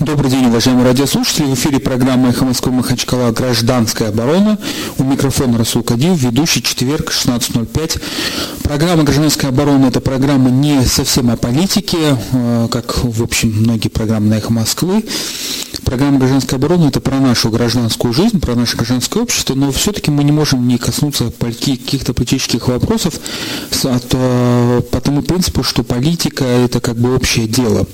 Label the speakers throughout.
Speaker 1: Добрый день, уважаемые радиослушатели. В эфире программа «Эхо Москвы Махачкала. Гражданская оборона». У микрофона Расул Кадиев, ведущий четверг, 16.05. Программа «Гражданская оборона» – это программа не совсем о политике, э, как, в общем, многие программы на «Эхо Москвы». Программа «Гражданская оборона» – это про нашу гражданскую жизнь, про наше гражданское общество, но все-таки мы не можем не коснуться каких-то политических вопросов э, по тому принципу, что политика – это как бы общее дело.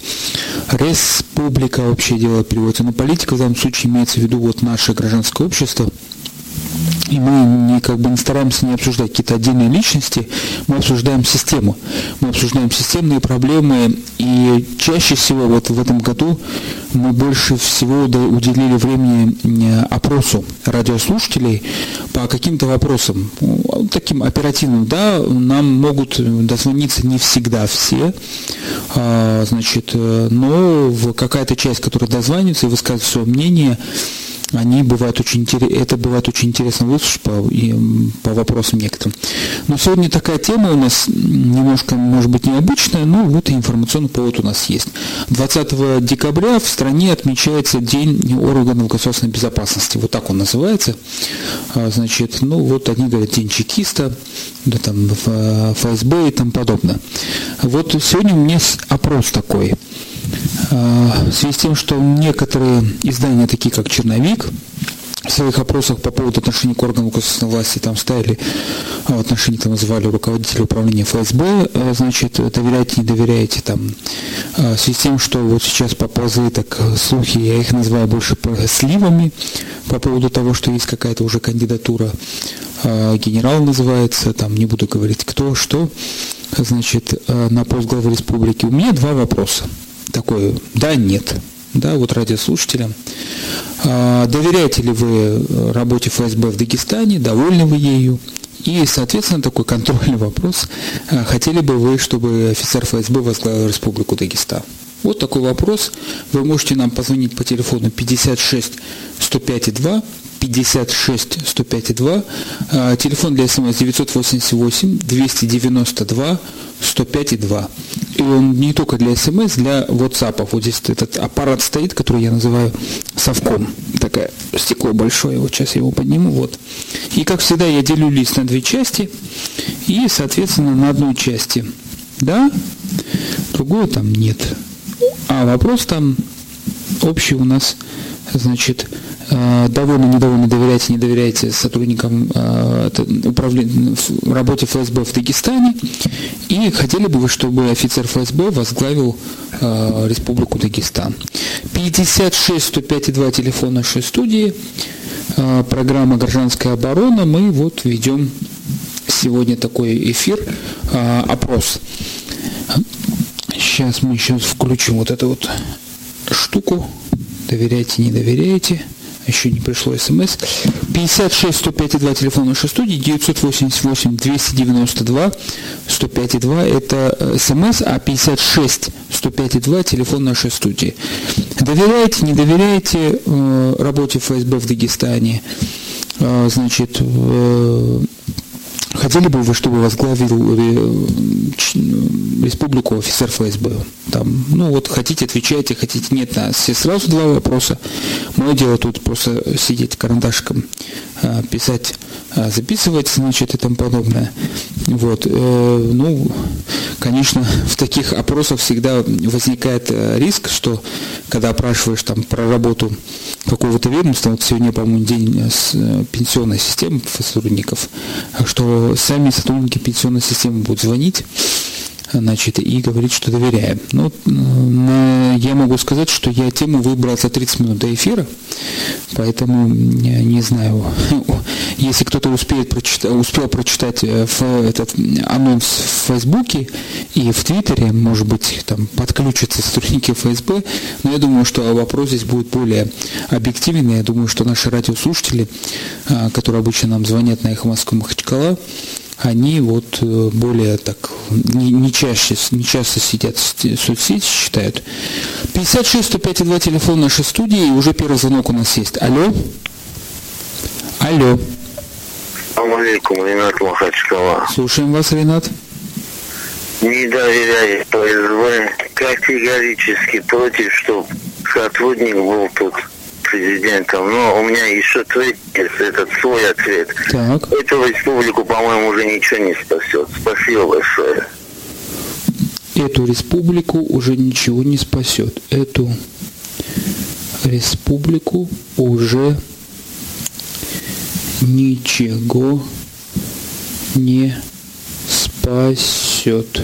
Speaker 1: Республика – общее дело переводится, но политика в данном случае имеется в виду вот наше гражданское общество – и мы не, как бы не стараемся не обсуждать какие-то отдельные личности, мы обсуждаем систему. Мы обсуждаем системные проблемы, и чаще всего вот в этом году мы больше всего уделили времени э, опросу радиослушателей по каким-то вопросам, таким оперативным, да, нам могут дозвониться не всегда все, а, значит, э, но какая-то часть, которая дозвонится и высказывает свое мнение, они бывают очень это бывает очень интересно выслушать по, и, по вопросам некоторым. Но сегодня такая тема у нас немножко, может быть, необычная, но вот информационный повод у нас есть. 20 декабря в стране отмечается День органов государственной безопасности, вот так он называется. А, значит, ну вот они говорят День чекиста, да там ФСБ и тому подобное. Вот сегодня у меня опрос такой – а, в связи с тем, что некоторые издания, такие как «Черновик», в своих опросах по поводу отношений к органам государственной власти там ставили а, в отношении, там называли руководителя управления ФСБ, а, значит, доверяете, не доверяете, там, в связи с тем, что вот сейчас поползли так слухи, я их называю больше сливами, по поводу того, что есть какая-то уже кандидатура, генерал называется, там, не буду говорить кто, что, значит, на пост главы республики. У меня два вопроса такое «да», «нет». Да, вот радиослушателям. А, доверяете ли вы работе ФСБ в Дагестане, довольны вы ею? И, соответственно, такой контрольный вопрос. А, хотели бы вы, чтобы офицер ФСБ возглавил Республику Дагестан? Вот такой вопрос. Вы можете нам позвонить по телефону 56 105 2 56 105 2. Телефон для смс 988 292 105 2. И он не только для смс, для WhatsApp. Вот здесь этот аппарат стоит, который я называю совком. Такое стекло большое. Вот сейчас я его подниму. Вот. И как всегда я делю лист на две части. И, соответственно, на одной части да, другую там нет. А вопрос там общий у нас, значит, Э, довольно, недовольно доверяете, не доверяете сотрудникам э, управления в работе ФСБ в Дагестане, и хотели бы вы, чтобы офицер ФСБ возглавил э, Республику Дагестан. 56 105 2 телефон нашей студии, программа «Гражданская оборона». Мы вот ведем сегодня такой эфир, опрос. Сейчас мы сейчас включим вот эту вот штуку. Доверяете, не доверяете еще не пришло смс. 56 105 2 телефон нашей студии, 988 292 105 2 это смс, а 56 105 2 телефон нашей студии. Доверяете, не доверяете э, работе ФСБ в Дагестане? Э, значит, э, Хотели бы вы, чтобы возглавил э, республику офицер ФСБ? Там, ну вот хотите, отвечайте, хотите, нет. А все сразу два вопроса. Мое дело тут просто сидеть карандашком, а, писать, а, записывать, значит, и тому подобное. Вот. Э, ну, конечно, в таких опросах всегда возникает э, риск, что когда опрашиваешь там про работу какого-то ведомства, вот сегодня, по-моему, день с пенсионной системы сотрудников, что сами сотрудники пенсионной системы будут звонить значит, и говорить, что доверяем. Ну, я могу сказать, что я тему выбрал за 30 минут до эфира, поэтому не знаю, если кто-то успеет прочитать, успел прочитать э, этот анонс в Фейсбуке и в Твиттере, может быть, там подключатся сотрудники ФСБ, но я думаю, что вопрос здесь будет более объективный. Я думаю, что наши радиослушатели, а, которые обычно нам звонят на Эхо Москвы Махачкала, они вот э, более так, не, не, чаще, не часто сидят в соцсети, читают. 56 105 2 телефон нашей студии, и уже первый звонок у нас есть. Алло? Алло.
Speaker 2: Алейкум, Ренат Махачкала.
Speaker 1: Слушаем вас, Ренат.
Speaker 2: Не доверяю ФСБ, категорически против, чтобы сотрудник был тут президентом, но у меня еще есть, этот свой ответ.
Speaker 1: Так.
Speaker 2: Эту республику, по-моему, уже ничего не спасет. Спасибо большое.
Speaker 1: Эту республику уже ничего не спасет. Эту республику уже ничего не спасет.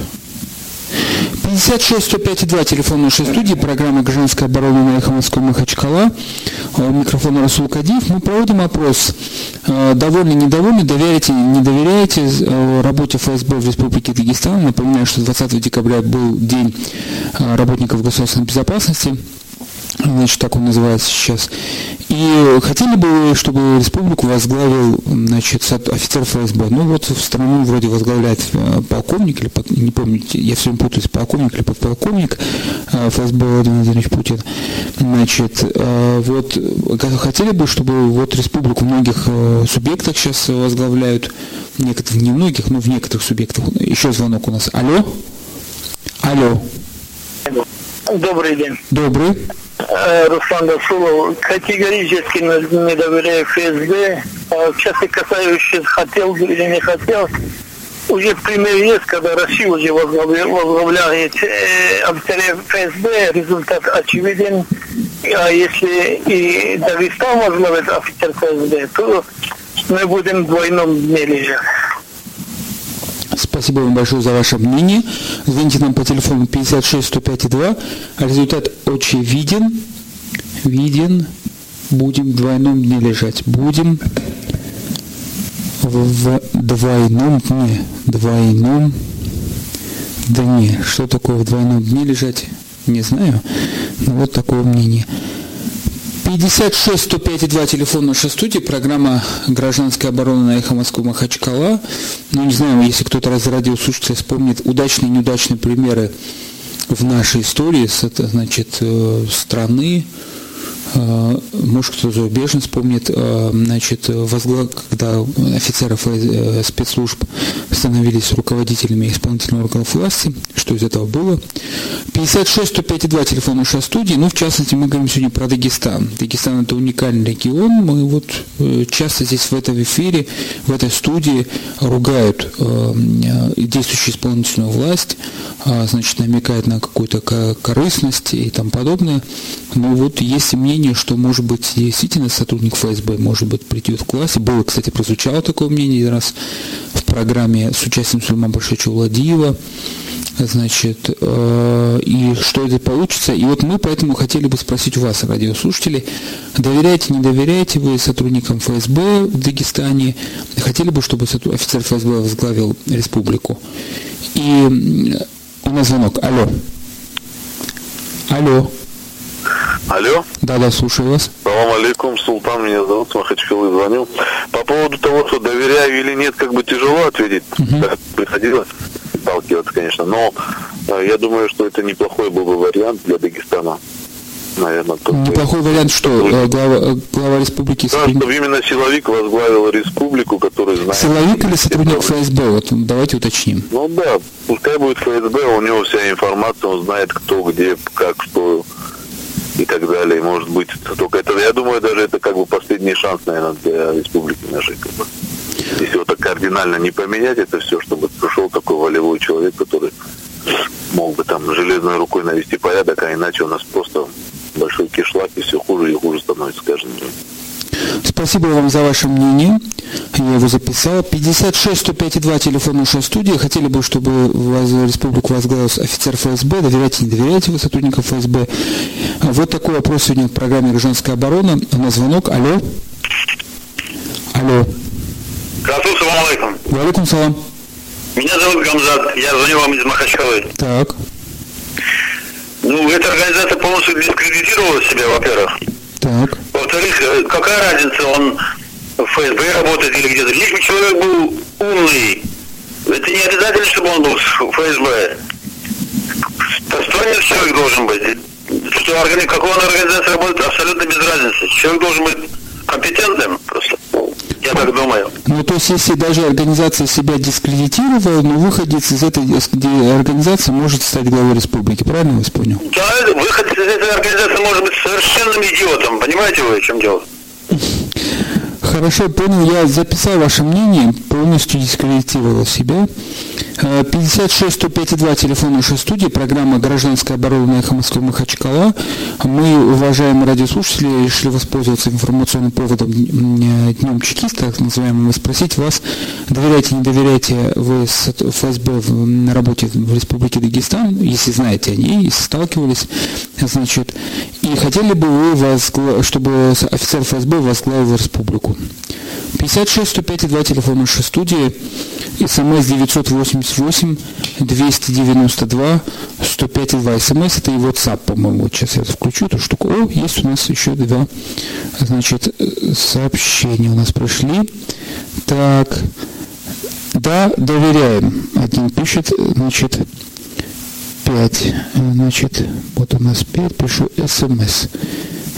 Speaker 1: 56 105 2, телефон нашей студии, программа «Гражданская оборона» на эхо Москвы Махачкала. У микрофона Расул Кадиев. Мы проводим опрос. Э, довольны, недовольны, доверяете, не доверяете э, работе ФСБ в Республике Дагестан. Напоминаю, что 20 декабря был День э, работников государственной безопасности значит, так он называется сейчас. И хотели бы, чтобы республику возглавил, значит, офицер ФСБ. Ну вот в страну вроде возглавляет э, полковник, или, не помню, я все время путаюсь, полковник или подполковник э, ФСБ Владимир Владимирович Путин. Значит, э, вот хотели бы, чтобы вот республику в многих субъектах сейчас возглавляют, некоторых, не многих, но в некоторых субъектах. Еще звонок у нас. Алло? Алло.
Speaker 3: Добрый день.
Speaker 1: Добрый.
Speaker 3: Э, Руслан Расулов категорически не доверяю ФСБ. А часто касающийся хотел или не хотел. Уже пример есть, когда Россия уже возглавляет э, ФСБ, результат очевиден. А если и Дагестан возглавит офицер ФСБ, то мы будем в двойном дне лежать.
Speaker 1: Спасибо вам большое за ваше мнение. Звоните нам по телефону 56 105 2. Результат очевиден. Виден. Будем в двойном дне лежать. Будем в двойном дне. Двойном дне. Что такое в двойном дне лежать? Не знаю. Но вот такое мнение. 56 105 2 телефон нашей студии, программа «Гражданская оборона» на эхо Москвы Махачкала. Ну, не знаю, если кто-то раз радиослушатель вспомнит удачные и неудачные примеры в нашей истории, с, это, значит, э, страны, может, кто зарубежный вспомнит, э, значит, возглав... когда офицеры э, спецслужб становились руководителями исполнительных органов власти, что из этого было. 56 105 2 телефон нашей студии, ну, в частности, мы говорим сегодня про Дагестан. Дагестан – это уникальный регион, мы вот часто здесь в этом эфире, в этой студии ругают действующую исполнительную власть, а, значит, намекают на какую-то корыстность и тому подобное. Но вот есть мнение мнение, что, может быть, действительно сотрудник ФСБ, может быть, придет в классе. Было, кстати, прозвучало такое мнение раз в программе с участием Сульмана Башевича Владиева. Значит, э, и что это получится. И вот мы поэтому хотели бы спросить у вас, радиослушатели, доверяете, не доверяете вы сотрудникам ФСБ в Дагестане? Хотели бы, чтобы офицер ФСБ возглавил республику? И у нас звонок. Алло. Алло.
Speaker 4: Алло.
Speaker 1: Да, да, слушаю вас.
Speaker 4: Салам алейкум, Султан меня зовут, с Махачкалы звонил. По поводу того, что доверяю или нет, как бы тяжело ответить. Угу. Да, приходилось сталкиваться, конечно, но э, я думаю, что это неплохой был бы вариант для Дагестана. Наверное.
Speaker 1: Неплохой вариант, что э, глава, э, глава республики...
Speaker 4: Да, чтобы именно силовик возглавил республику, который знает...
Speaker 1: Силовик или сотрудник ФСБ? Вот давайте уточним.
Speaker 4: Ну да, пускай будет ФСБ, у него вся информация, он знает, кто, где, как, что и так далее. Может быть, только это, я думаю, даже это как бы последний шанс, наверное, для республики нашей. Как бы. Если вот так кардинально не поменять это все, чтобы пришел такой волевой человек, который мог бы там железной рукой навести порядок, а иначе у нас просто большой кишлак, и все хуже и хуже становится каждым днем.
Speaker 1: Спасибо вам за ваше мнение. Я его записал. 56 105 2 телефон нашей студии. Хотели бы, чтобы вас, республику возглавил офицер ФСБ. Доверяете, не доверяете вы сотрудникам ФСБ? Вот такой вопрос сегодня в программе «Гражданская оборона». У нас звонок. Алло. Алло.
Speaker 5: Расул, салам алейкум.
Speaker 1: Валикум салам.
Speaker 5: Меня зовут Гамзат. Я звоню вам из Махачкалы.
Speaker 1: Так.
Speaker 5: Ну, эта организация полностью дискредитировала себя, во-первых.
Speaker 1: Так.
Speaker 5: Во-вторых, э, какая разница, он в ФСБ работает или где-то. Лишь бы человек был умный. Это не обязательно, чтобы он был в ФСБ. Достойный человек должен быть. Что органи... какой он организация работает, абсолютно без разницы. Человек должен быть компетентным просто. Я так думаю.
Speaker 1: Ну, то есть, если даже организация себя дискредитировала, но выходец из этой организации может стать главой республики, правильно я понял?
Speaker 5: Да, выходец из этой организации может быть совершенным идиотом, понимаете вы, в чем дело?
Speaker 1: Хорошо, понял, я записал ваше мнение, полностью дискредитировал себя. 56 105 2 телефон нашей студии, программа «Гражданская оборона» Эхо Москвы Махачкала. Мы, уважаемые радиослушатели, решили воспользоваться информационным поводом Днем Чекиста, так называемым, и спросить вас, доверяете, не доверяете вы ФСБ на работе в Республике Дагестан, если знаете о ней, если сталкивались, значит, и хотели бы вы, возгла... чтобы офицер ФСБ возглавил республику? 56 105 2 телефон нашей студии, смс 988 292 105 2. СМС это и WhatsApp, по-моему. Вот сейчас я включу эту штуку. О, есть у нас еще два, значит, сообщения у нас прошли. Так, да, доверяем. Один пишет, значит, 5. Значит, вот у нас 5, пишу СМС.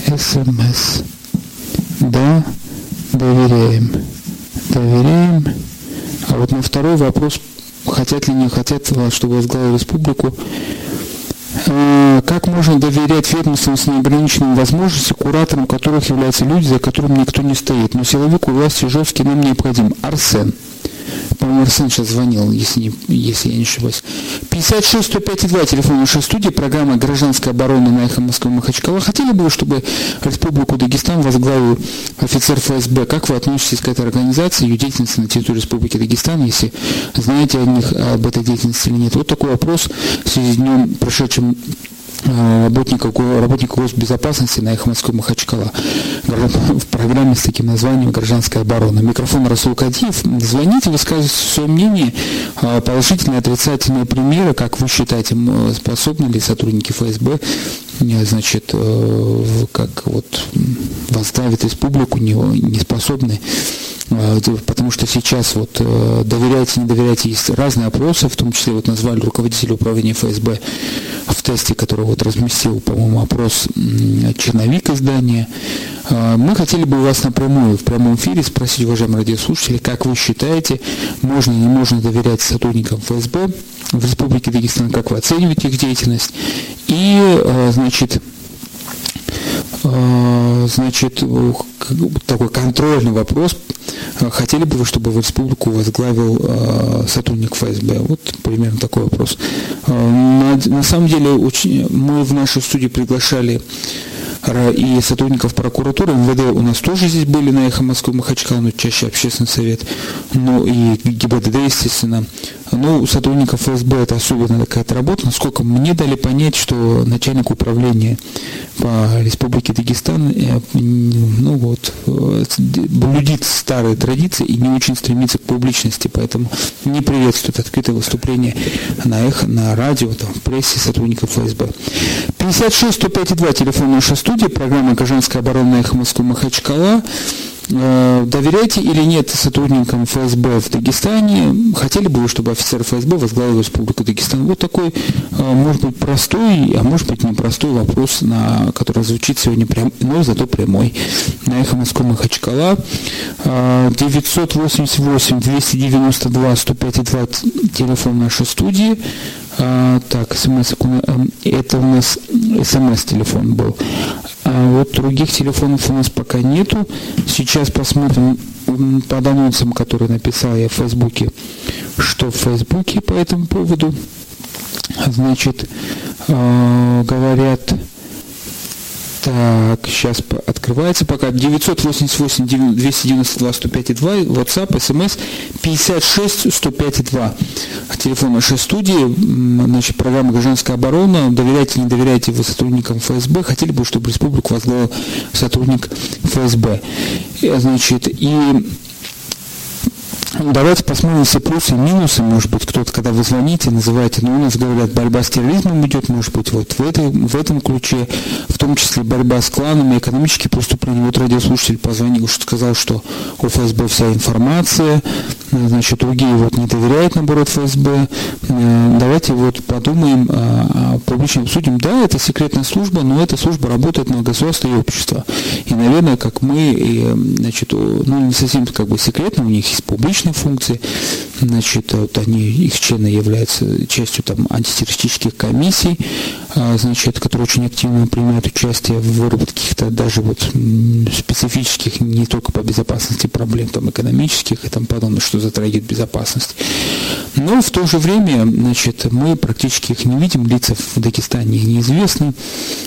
Speaker 1: СМС. Да, доверяем. Доверяем. А вот на второй вопрос, хотят ли не хотят, чтобы возглавил республику, э, как можно доверять ведомствам с неограниченными возможностями, кураторам которых являются люди, за которыми никто не стоит. Но силовик у власти жесткий нам необходим. Арсен по-моему, сейчас звонил, если, не, если я не ошибаюсь. 56 105 2, телефон нашей студии, программа «Гражданская оборона» на эхо Москвы Махачкала. Хотели бы чтобы Республику Дагестан возглавил офицер ФСБ? Как вы относитесь к этой организации, ее деятельности на территории Республики Дагестан, если знаете о них, об этой деятельности или нет? Вот такой вопрос в связи с днем, прошедшим работников, работников госбезопасности на их Москвы Махачкала в программе с таким названием «Гражданская оборона». Микрофон Расул Кадиев. Звоните, высказывайте свое мнение, э, положительные, отрицательные примеры, как вы считаете, способны ли сотрудники ФСБ э, значит, как вот возглавить республику, не, не способны потому что сейчас вот доверяете, не доверяете, есть разные опросы, в том числе вот назвали руководителя управления ФСБ в тесте, который вот разместил, по-моему, опрос черновик издания. А, мы хотели бы вас напрямую в прямом эфире спросить, уважаемые радиослушатели, как вы считаете, можно не можно доверять сотрудникам ФСБ в Республике Дагестан, как вы оцениваете их деятельность, и, а, значит, а, значит, такой контрольный вопрос. Хотели бы вы, чтобы в республику возглавил сотрудник ФСБ? Вот примерно такой вопрос. На, на самом деле, очень, мы в нашу студию приглашали и сотрудников прокуратуры, МВД у нас тоже здесь были на Эхо Москвы Махачкала, но чаще общественный совет, ну и ГИБДД, естественно. Ну, у сотрудников ФСБ это особенно какая-то работа. Насколько мне дали понять, что начальник управления по Республике Дагестан, э, ну вот, э, блюдит старые традиции и не очень стремится к публичности, поэтому не приветствует открытое выступление на эхо, на радио, там, в прессе сотрудников ФСБ. 56 105 2 телефон нашей студии, программа «Гражданская оборона эхо Москвы Махачкала». Э, доверяете или нет сотрудникам ФСБ в Дагестане? Хотели бы вы, чтобы офицер ФСБ возглавил Республику Дагестан? Вот такой, э, может быть, простой, а может быть, непростой вопрос, на, который звучит сегодня прям, но зато прямой. На эхо Москвы Махачкала. 988 292 105 2 телефон нашей студии. А, так, смс это у нас смс телефон был. А вот других телефонов у нас пока нету. Сейчас посмотрим под анонсом, который написал я в Фейсбуке, что в Фейсбуке по этому поводу. Значит, э, говорят, так, сейчас открывается пока. 988 292 105 2, WhatsApp, SMS 56 105 2. Телефон нашей студии, значит, программа «Гражданская оборона». Доверяйте, не доверяйте вы сотрудникам ФСБ. Хотели бы, чтобы республику возглавил сотрудник ФСБ. Значит, и Давайте посмотрим все плюсы и минусы. Может быть, кто-то, когда вы звоните, называете, ну, у нас говорят, борьба с терроризмом идет, может быть, вот в, этой, в этом ключе, в том числе борьба с кланами, экономические преступления. Вот радиослушатель позвонил, что сказал, что у ФСБ вся информация, значит, другие вот не доверяют, наоборот, ФСБ. Э, давайте вот подумаем, о публичном судим. Да, это секретная служба, но эта служба работает на государство и общество. И, наверное, как мы, значит, ну, не совсем как бы секретно, у них есть публичные функции, значит, вот они, их члены являются частью там антитеррористических комиссий, а, значит, которые очень активно принимают участие в выработке каких-то даже вот специфических не только по безопасности проблем там экономических и там подобное, что затрагивает безопасность. Но в то же время, значит, мы практически их не видим, лица в Дагестане неизвестны,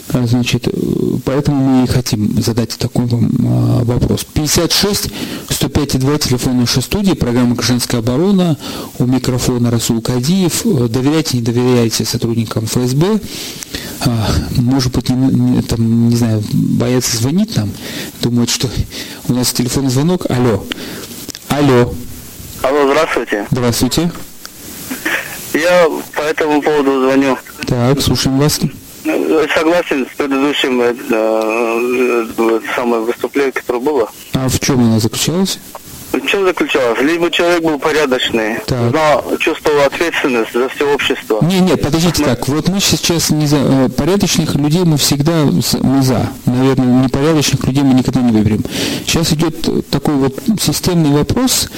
Speaker 1: а, значит, поэтому мы и хотим задать такой вам а, вопрос. 56 105 2 телефон нашей студии, программа «Гражданская оборона», у микрофона Расул Кадиев. Доверяйте, не доверяйте сотрудникам ФСБ. А, может быть, не, не, там, не знаю, боятся звонить нам, думают, что у нас телефонный звонок. Алло. Алло.
Speaker 6: Алло, здравствуйте.
Speaker 1: Здравствуйте.
Speaker 6: Я по этому поводу звоню.
Speaker 1: Так, слушаем вас.
Speaker 6: Согласен с предыдущим э, э, самое выступление, которое было.
Speaker 1: А в чем оно заключалось?
Speaker 6: В чем заключалось? Либо человек был порядочный,
Speaker 1: Так.
Speaker 6: но чувствовал ответственность за все общество.
Speaker 1: Не, нет, подождите так. Вот мы сейчас не за э, порядочных людей мы всегда мы за. Наверное, непорядочных людей мы никогда не выберем. Сейчас идет такой вот системный вопрос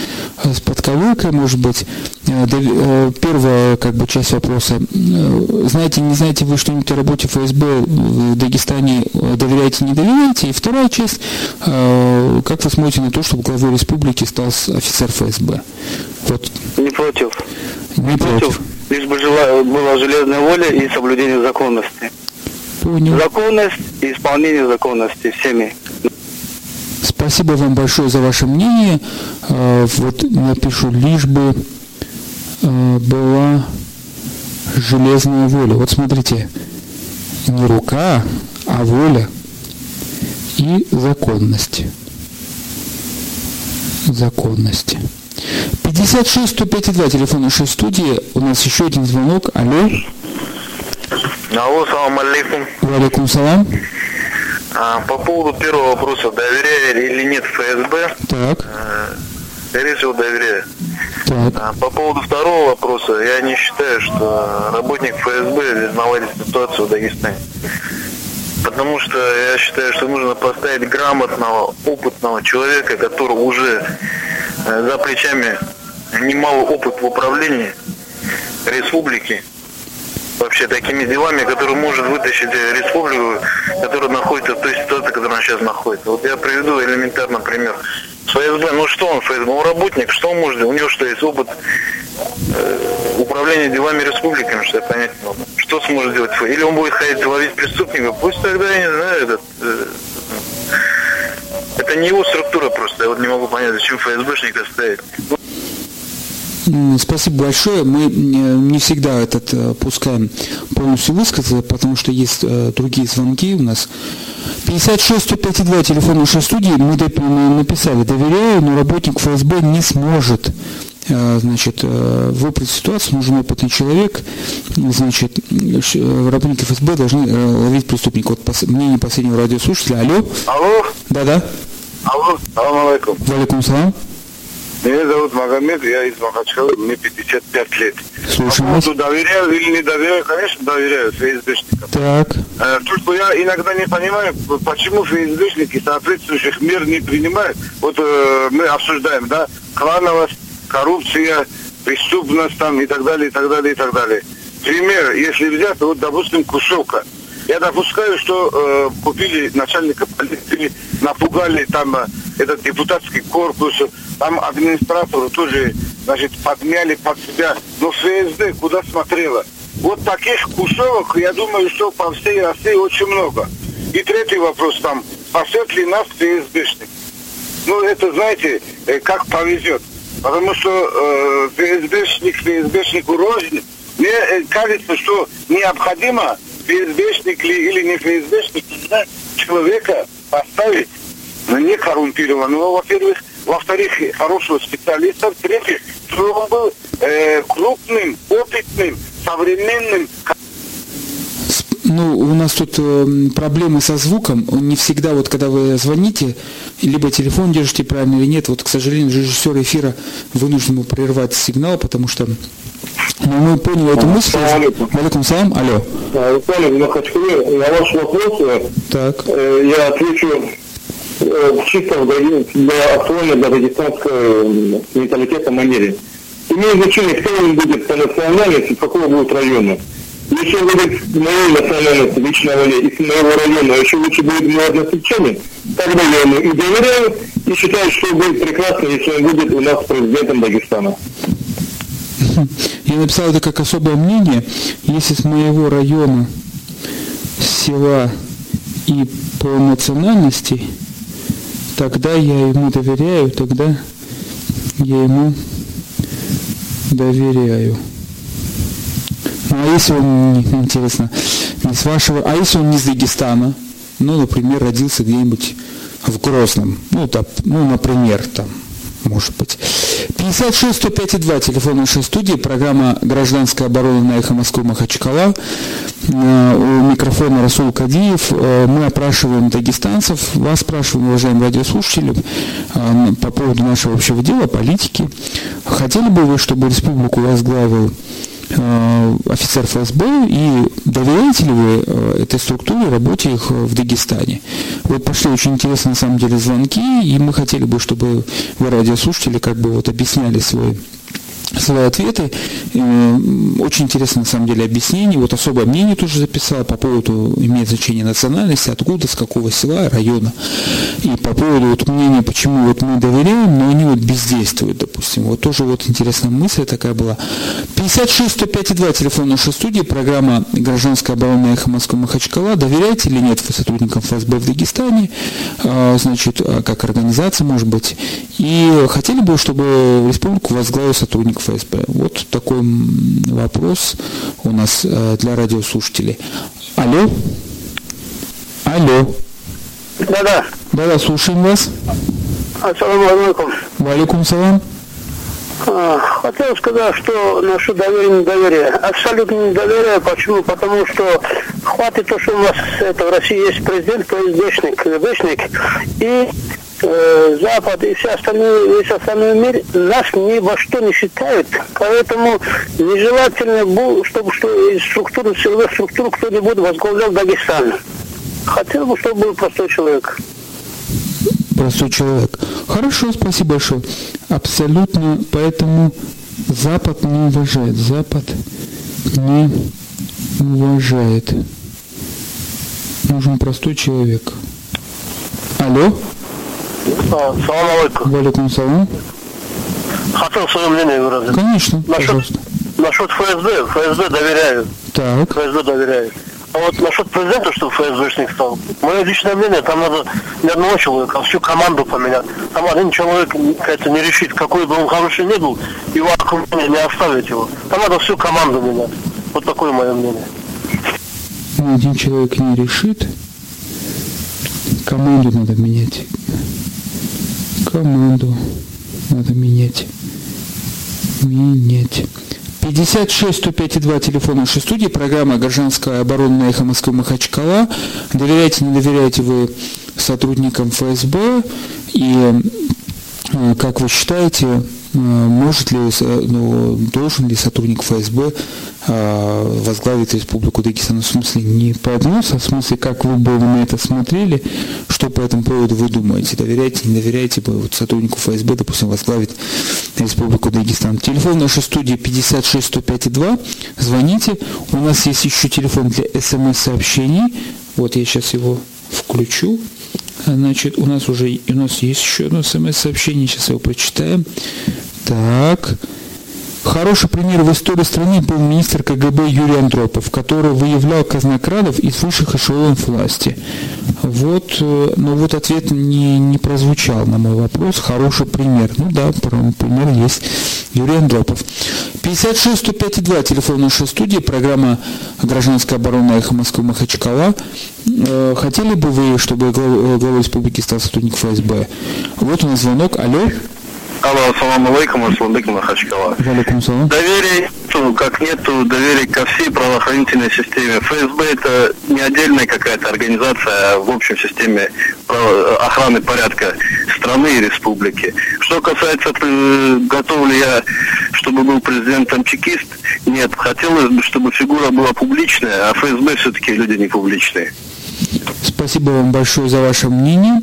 Speaker 1: э, с подковыркой, может быть. Э, Первая как бы часть вопроса. Знаете, не знаете вы что-нибудь о работе ФСБ в Дагестане? Доверяете, не доверяете? И вторая часть. Как вы смотрите на то, чтобы главой республики стал с- офицер ФСБ? Вот,
Speaker 6: Не против.
Speaker 1: не против.
Speaker 6: Против. Лишь бы жила, была железная воля и соблюдение законности.
Speaker 1: Понял.
Speaker 6: Законность и исполнение законности всеми.
Speaker 1: Спасибо вам большое за ваше мнение. Э, Вот напишу, лишь бы э, была железная воля. Вот смотрите, не рука, а воля и законность. Законности. 56 105 2, телефон нашей студии. У нас еще один звонок. Алло.
Speaker 2: Алло, салам алейкум.
Speaker 1: Валикум салам.
Speaker 2: А, по поводу первого вопроса, доверяю или нет ФСБ,
Speaker 1: Так,
Speaker 2: э, скорее всего, доверяю.
Speaker 1: так.
Speaker 2: А, по поводу второго вопроса, я не считаю, что работник ФСБ виноват в ситуацию в Дагестане. Потому что я считаю, что нужно поставить грамотного, опытного человека, который уже э, за плечами немало опыт в управлении республики, вообще такими делами, который может вытащить э, республику, которая находится в той ситуации, в она сейчас находится. Вот я приведу элементарно пример. ФСБ, ну что он ФСБ? Он работник, что он может? У него что есть опыт э, управления делами республиками, что я понять могу. Что сможет делать? ФСБ? Или он будет ходить ловить преступников? Пусть тогда, я не знаю, этот, э, это не его структура просто. Я вот не могу понять, зачем ФСБшника ставить.
Speaker 1: Спасибо большое. Мы не всегда этот э, пускаем полностью высказаться, потому что есть э, другие звонки у нас. 56 105 телефон нашей студии. Мы написали, доверяю, но работник ФСБ не сможет э, значит, выправить ситуацию, нужен опытный человек, значит, работники ФСБ должны ловить преступников. Вот мнение последнего радиослушателя. Алло,
Speaker 6: Алло,
Speaker 1: да-да,
Speaker 6: алло, салам алейкум.
Speaker 1: валикум салам,
Speaker 6: Меня зовут Магомед, я из Махачкалы, мне 55 лет.
Speaker 1: слушаем
Speaker 6: По
Speaker 1: вас.
Speaker 6: поводу доверяю или не доверяю, конечно, доверяю ФСБшникам.
Speaker 1: Так,
Speaker 6: Э, Только я иногда не понимаю, почему ФСБшники соответствующих мер не принимают. Вот э, мы обсуждаем, да, клановость, коррупция, преступность там и так далее, и так далее, и так далее. Пример, если взять, вот, допустим, Кушевка. Я допускаю, что э, купили начальника полиции, напугали там э, этот депутатский корпус, там администратору тоже, значит, подмяли под себя. Но ФСБ куда смотрела? Вот таких кусовок, я думаю, что по всей России очень много. И третий вопрос там, спасет ли нас ФСБшник? Ну, это, знаете, э, как повезет. Потому что э, ФСБшник ФСБшнику рознь. Мне э, кажется, что необходимо ФСБшник ли или не ФСБшник, да, человека поставить ну, не коррумпированного, во-первых, во-вторых, хорошего специалиста, в-третьих, чтобы он был э, крупным, опытным, современным,
Speaker 1: Ну, у нас тут э, проблемы со звуком. Не всегда, вот когда вы звоните, либо телефон держите правильно или нет, вот, к сожалению, режиссер эфира вынужден был прервать сигнал, потому что ну, мы поняли эту мысль. Алейкум салам. Алло.
Speaker 7: Виталий, Махачкале, на ваш вопрос
Speaker 1: Так.
Speaker 7: э, я отвечу э, чисто для актуально для дагестанского э, менталитета манере. Имеет значение, кто он будет по национальности, какого будет района. Если он будет моей национальности, лично моей, из моего района, а еще лучше будет мой односельчанин, тогда я ему и доверяю, и считаю, что будет прекрасно, если он будет у нас президентом Дагестана.
Speaker 1: Я написал это как особое мнение. Если с моего района, села и по национальности, тогда я ему доверяю, тогда я ему доверяю. Ну, а если он, интересно, не с вашего, а если он не из Дагестана, ну, например, родился где-нибудь в Грозном, ну, так, ну, например, там, может быть. 56 105 и 2, телефон нашей студии, программа «Гражданская оборона» на эхо Москвы Махачкала. Э, У микрофона Расул Кадиев. Э, Мы опрашиваем дагестанцев, вас спрашиваем, уважаемые радиослушатели, э, по поводу нашего общего дела, политики. Хотели бы вы, чтобы республику возглавил офицер ФСБ и доверяете ли вы э, этой структуре, работе их э, в Дагестане? Вот пошли очень интересные на самом деле звонки, и мы хотели бы, чтобы вы, радиослушатели, как бы вот объясняли свой свои ответы. Очень интересно, на самом деле, объяснение. Вот особое мнение тоже записал по поводу, имеет значение национальности, откуда, с какого села, района. И по поводу вот мнения, почему вот мы доверяем, но они вот бездействуют, допустим. Вот тоже вот интересная мысль такая была. 56 105 2, телефон нашей студии, программа «Гражданская оборона Эхо Москвы Махачкала». Доверяете или нет вы сотрудникам ФСБ в Дагестане? А, Значит, а как организация, может быть. И хотели бы, чтобы республику возглавил сотрудник ФСБ? Вот такой вопрос у нас э, для радиослушателей. Алло? Алло?
Speaker 3: Да-да.
Speaker 1: Да-да, слушаем вас.
Speaker 3: Ассаламу алейкум.
Speaker 1: Валикум салам.
Speaker 3: А, Хотел сказать, что наше доверие недоверие. Абсолютно недоверие. Почему? Потому что хватит то, что у нас это, в России есть президент, КСБшник, КГБшник, и э, Запад и все остальные, весь остальной мир нас ни во что не считают. Поэтому нежелательно, бу- чтобы что из структуры, силовых структур кто-нибудь возглавлял Дагестан. Хотел бы, чтобы был простой человек.
Speaker 1: простой человек. Хорошо, спасибо большое. Абсолютно, поэтому Запад не уважает. Запад не уважает. Нужен простой человек. Алло,
Speaker 3: Салам алейкум.
Speaker 1: валикум салам.
Speaker 3: Хотел свое мнение выразить.
Speaker 1: Конечно,
Speaker 3: Насчет,
Speaker 1: пожалуйста.
Speaker 3: насчет ФСБ, ФСБ доверяю,
Speaker 1: Так,
Speaker 3: ФСБ доверяю. А вот насчет президента, чтобы ФСБшник стал, мое личное мнение, там надо не одного человека, а всю команду поменять. Там один человек это не решит, какой бы он хороший не был, его окружение не оставить его. Там надо всю команду менять. Вот такое мое мнение.
Speaker 1: ни один человек не решит. Команду надо менять. Команду надо менять. Менять. 56 105 2 телефон нашей студии, программа «Гражданская оборона» на эхо Москвы Махачкала. Доверяете, не доверяете вы сотрудникам ФСБ? И э, как вы считаете, может ли, ну, должен ли сотрудник ФСБ э, возглавить Республику Дагестан? В смысле, не прогноз, а в смысле, как вы бы на это смотрели, что по этому поводу вы думаете? Доверяете, не доверяете бы вот сотруднику ФСБ, допустим, возглавить Республику Дагестан? Телефон нашей студии 56 105 2. Звоните. У нас есть еще телефон для смс-сообщений. Вот я сейчас его включу. Значит, у нас уже у нас есть еще одно смс-сообщение, сейчас его прочитаем. Так. Хороший пример в истории страны был министр КГБ Юрий Андропов, который выявлял казнокрадов из высших эшелонов власти. Вот, э, но вот ответ не, не прозвучал на мой вопрос. Хороший пример. Ну да, пр- пример есть. Юрий Андропов. 56 105 2, телефон нашей студии, программа «Гражданская оборона Эхо Москвы Махачкала». Э, Хотели бы вы, чтобы э, главой республики стал сотрудник ФСБ? Вот у нас звонок. Алло.
Speaker 2: Алло, ассаламу алейкум, Асландык Махачкала. Доверие
Speaker 8: нету, как нету доверия ко всей правоохранительной системе. ФСБ это не отдельная какая-то организация, а в общем системе охраны порядка страны и республики. Что касается, э, готов ли я, чтобы был президентом чекист, нет. Хотелось бы, чтобы фигура была публичная, а ФСБ все-таки люди не публичные.
Speaker 1: Спасибо вам большое за ваше мнение.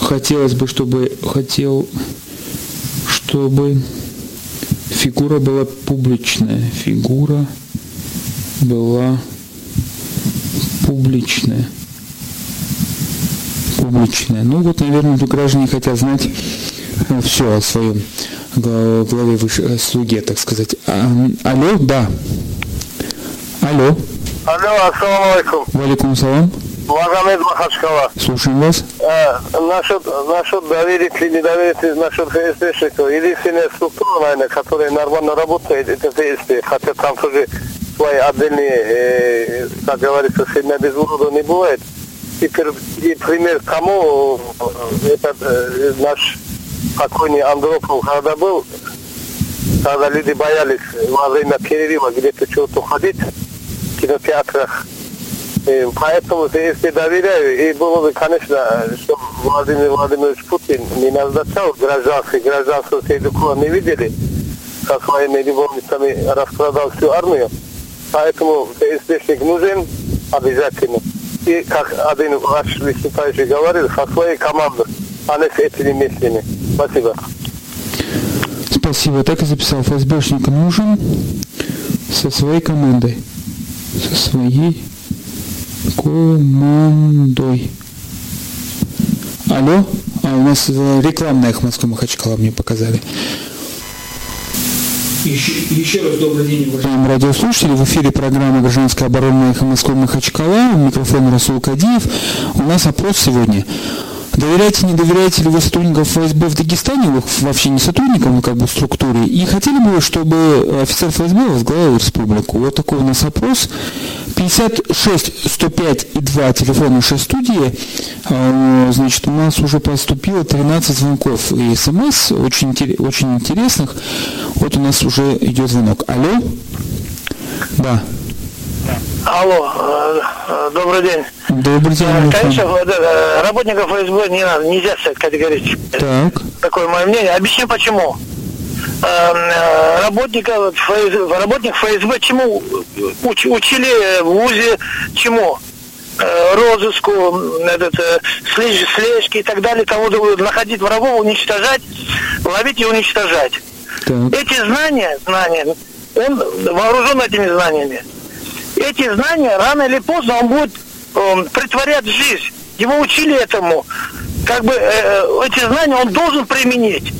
Speaker 1: Хотелось бы, чтобы хотел, чтобы фигура была публичная. Фигура была публичная. Публичная. Ну вот, наверное, граждане хотят знать э, все о своем главе выше, э, слуге, так сказать. А, алло, да. Алло.
Speaker 9: Алло, ассаламу алейкум.
Speaker 1: Валикум салам.
Speaker 9: Магомед Махачкала.
Speaker 1: Слушаем вас.
Speaker 9: А, насчет, насчет доверить или не доверить, насчет ФСБшников. Единственная структура, наверное, которая нормально работает, это ФСБ. Хотя там тоже свои отдельные, э, как говорится, семья без урода не бывает. И, и пример кому этот э, наш покойный Андропов, когда был, когда люди боялись во время перерыва где-то что-то ходить в кинотеатрах, и поэтому если доверяю, и было бы, конечно, что Владимир Владимирович Путин не назначал гражданских, гражданского Сейдукова не видели, со своими любовницами распродал всю армию. Поэтому ФСБшник нужен обязательно. И как один ваш выступающий говорил, со своей командой, а не с этими мыслями. Спасибо.
Speaker 1: Спасибо. Так и записал. ФСБшник нужен со своей командой. Со своей командой. Алло? А, у нас рекламная Ахмадского Махачкала мне показали. Еще, еще раз добрый день, уважаемые радиослушатели. В эфире программа «Гражданская оборона» «Эхо Москвы» Махачкала. Микрофон Расул Кадиев. У нас опрос сегодня. Доверяете, не доверяете ли вы сотрудникам ФСБ в Дагестане, вы вообще не сотрудникам, как бы структуре, и хотели бы чтобы офицер ФСБ возглавил республику? Вот такой у нас опрос. 56 105 и 2 телефона 6 студии. А, значит, у нас уже поступило 13 звонков и смс очень, очень интересных. Вот у нас уже идет звонок. Алло? Да.
Speaker 9: Алло, э, э, добрый день.
Speaker 1: Добрый день.
Speaker 9: Э, конечно, работников ФСБ не надо, нельзя категорически.
Speaker 1: Так.
Speaker 9: Такое мое мнение. Объясню почему. Работников, работник ФСБ чему уч, учили в ВУЗе, чему? розыску, этот, слежки и так далее, того находить врагов, уничтожать, ловить и уничтожать. Так. Эти знания, знания, он вооружен этими знаниями эти знания рано или поздно он будет э, притворять в жизнь. Его учили этому. Как бы э, э, эти знания он должен применить.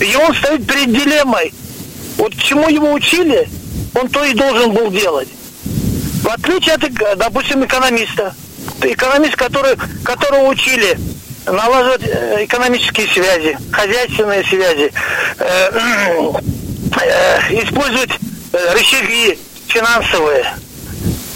Speaker 9: И он стоит перед дилеммой. Вот чему его учили, он то и должен был делать. В отличие от, допустим, экономиста. Экономист, который, которого учили налаживать э, экономические связи, хозяйственные связи, э, э, использовать э, рычаги финансовые.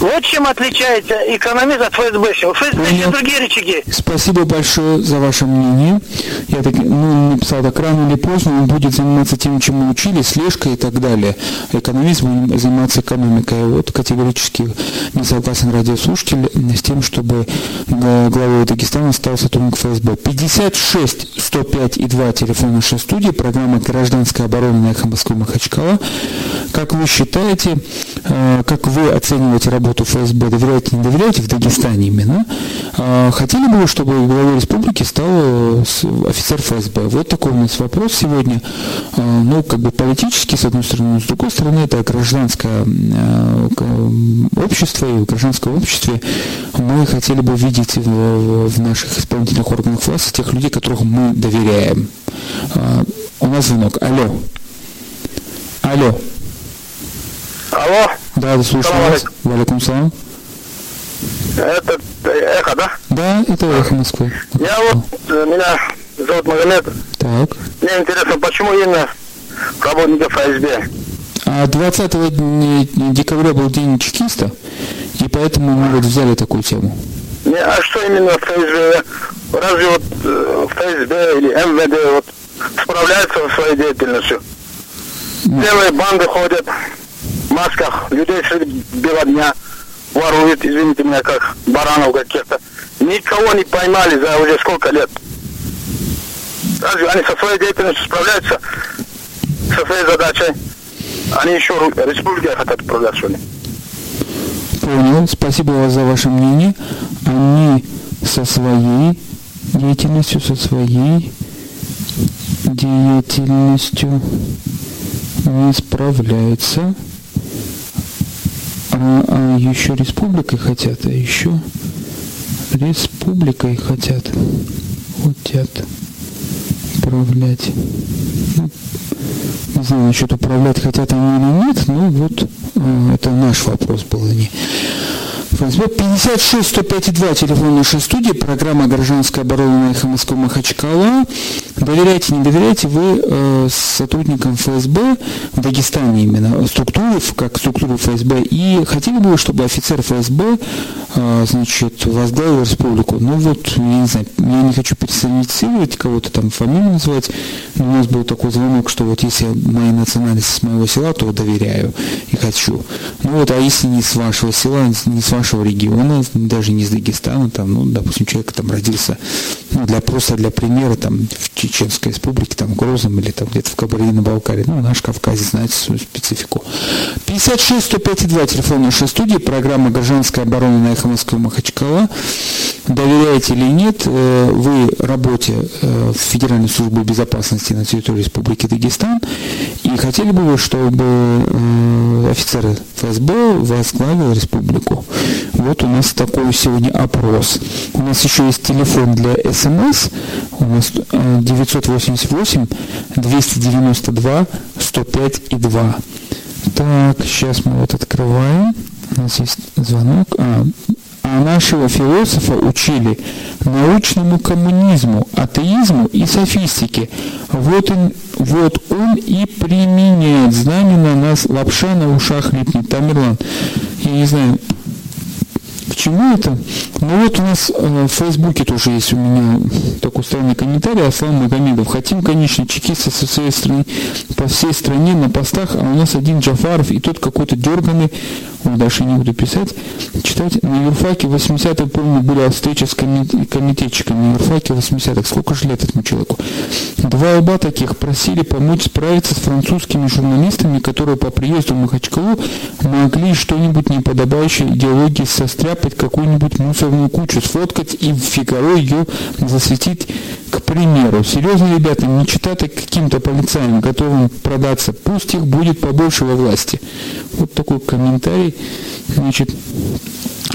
Speaker 9: Вот чем отличается экономист от ФСБшного. ФСБ есть другие рычаги.
Speaker 1: Спасибо большое за ваше мнение. Я так, ну, написал так, рано или поздно он будет заниматься тем, чем мы учили, слежкой и так далее. Экономист будет заниматься экономикой. Вот категорически не согласен радиослушатель с тем, чтобы главой Дагестана стал сотрудник ФСБ. 56 105 и 2 телефона 6 студии, программа «Гражданская оборона» на Эхо Москвы Махачкала. Как вы считаете, э, как вы оцениваете работу работу ФСБ, доверяете, не доверяете, в Дагестане именно, а, хотели бы вы, чтобы главой республики стал э, офицер ФСБ? Вот такой у нас вопрос сегодня. А, ну, как бы политический, с одной стороны, но с другой стороны, это гражданское э, общество, и в гражданском обществе мы хотели бы видеть в, наших исполнительных органах власти тех людей, которых мы доверяем. А, у нас звонок. Алло. Алло.
Speaker 9: Алло.
Speaker 1: Да, да, слушаю вас. Валикум салам.
Speaker 9: Это эхо, да?
Speaker 1: Да, это эхо Москвы.
Speaker 9: Я вот, э, меня зовут Магомед.
Speaker 1: Так.
Speaker 9: Мне интересно, почему именно работников ФСБ?
Speaker 1: А 20 декабря был день чекиста, и поэтому мы вот взяли такую тему.
Speaker 9: Не, а что именно ФСБ? Разве вот э, ФСБ или МВД вот справляются со своей деятельностью? Белые банды ходят,
Speaker 3: масках, людей среди бела дня ворует, извините меня, как баранов каких-то. Никого не поймали за уже сколько лет. Разве они со своей деятельностью справляются, со своей задачей? Они еще республикой хотят управлять, что ли?
Speaker 1: Понял. Спасибо вас за ваше мнение. Они со своей деятельностью, со своей деятельностью не справляются. А, а еще республикой хотят, а еще республикой хотят. Хотят управлять. Ну, не знаю, насчет управлять хотят они или нет, но вот э, это наш вопрос был, а не ФСБ 56 105 2, телефон нашей студии, программа «Гражданская оборона» на эхо Москвы Махачкала. Доверяете, не доверяете вы э, сотрудникам ФСБ в Дагестане именно, структуры, как структуру ФСБ, и хотели бы чтобы офицер ФСБ, э, значит, возглавил республику? Ну вот, я не знаю, я не хочу персонифицировать кого-то там, фамилию называть, но у нас был такой звонок, что вот если мои национальности с моего села, то доверяю и хочу. Ну вот, а если не с вашего села, не с вашего нашего региона, даже не из Дагестана, там, ну, допустим, человек там родился, ну, для просто для примера, там, в Чеченской республике, там, Грозном или там где-то в Кабардино-Балкарии, ну, наш Кавказец знает свою специфику. 56 105 2, телефон нашей студии, программа «Гражданская оборона» на Эхо Москвы Махачкала. Доверяете или нет э, вы работе э, в Федеральной службе безопасности на территории Республики Дагестан, и хотели бы вы, чтобы э, офицеры ФСБ возглавил республику? Вот у нас такой сегодня опрос. У нас еще есть телефон для СМС. У нас 988 292 105 и 2. Так, сейчас мы вот открываем. У нас есть звонок. А, а нашего философа учили научному коммунизму, атеизму и софистике. Вот он, вот он и применяет знамя на нас, лапша на ушах липнет. Тамерлан, я не знаю, к чему это? Ну вот у нас э, в Фейсбуке тоже есть у меня такой странный комментарий Аслан Магомедов. Хотим, конечно, чекисты со своей страны, по всей стране на постах, а у нас один Джафаров и тот какой-то дерганный, ой, дальше не буду писать, читать. На юрфаке 80-х, помню, была встреча с комитетчиками на юрфаке 80-х. Сколько же лет этому человеку? Два оба таких просили помочь справиться с французскими журналистами, которые по приезду в Махачкалу могли что-нибудь неподобающее идеологии состряпать насыпать какую-нибудь мусорную кучу, сфоткать и в Фигаро ее засветить, к примеру. Серьезно, ребята, не читать каким-то полицаям, готовым продаться, пусть их будет побольше во власти. Вот такой комментарий. Значит,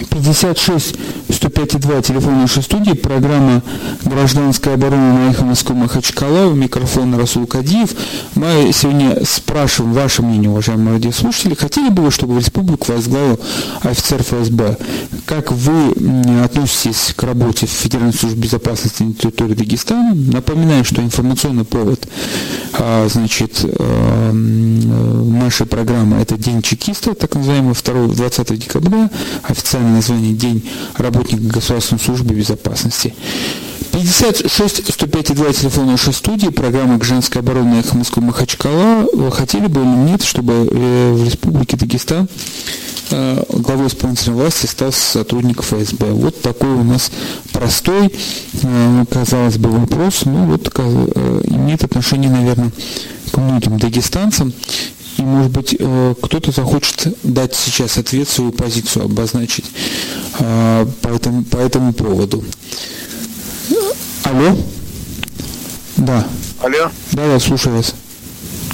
Speaker 1: 56 105,2 телефон нашей студии, программа «Гражданская оборона» на эхо Москвы Махачкала, микрофон Расул Кадиев. Мы сегодня спрашиваем ваше мнение, уважаемые радиослушатели. Хотели бы вы, чтобы в республику возглавил офицер ФСБ? Как вы относитесь к работе в Федеральной службе безопасности на территории Дагестана? Напоминаю, что информационный повод значит, а, нашей программы – это День чекиста, так называемый 2, 20 декабря, официальное название День работника государственной службы безопасности. 56 105 2 телефон нашей студии, программа «Женская оборона» Эхо Москвы Махачкала. Хотели бы или нет, чтобы э, в Республике Дагестан э, главой исполнительной власти стал сотрудник ФСБ. Вот такой у нас простой, э, казалось бы, вопрос, но вот имеет отношение, наверное, к многим дагестанцам. И, может быть, э, кто-то захочет дать сейчас ответ, свою позицию обозначить э, по этому, по этому поводу. Алло? Да.
Speaker 3: Алло?
Speaker 1: Да, я слушаю вас.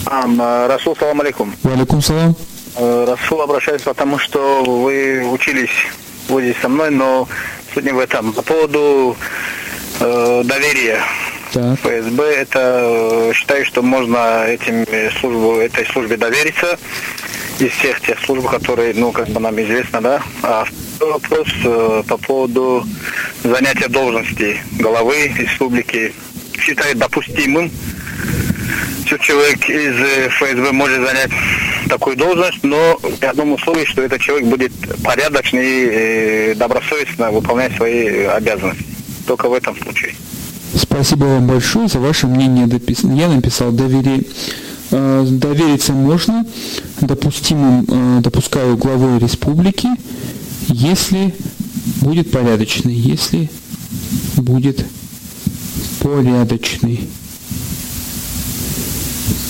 Speaker 3: А, Расул, салам алейкум.
Speaker 1: Валикум салам.
Speaker 3: Э, Расул, обращаюсь, потому что вы учились вот здесь со мной, но суть не в этом. По поводу э, доверия так. ФСБ, это э, считаю, что можно этим службу, этой службе довериться из всех тех служб, которые, ну, как бы нам известно, да. А второй вопрос э, по поводу занятия должности главы республики. Считаю допустимым, что человек из э, ФСБ может занять такую должность, но при одном условии, что этот человек будет порядочный и добросовестно выполнять свои обязанности. Только в этом случае.
Speaker 1: Спасибо вам большое за ваше мнение. Я написал доверие э, довериться можно допустимым, э, допускаю главой республики, если будет порядочный, если будет порядочный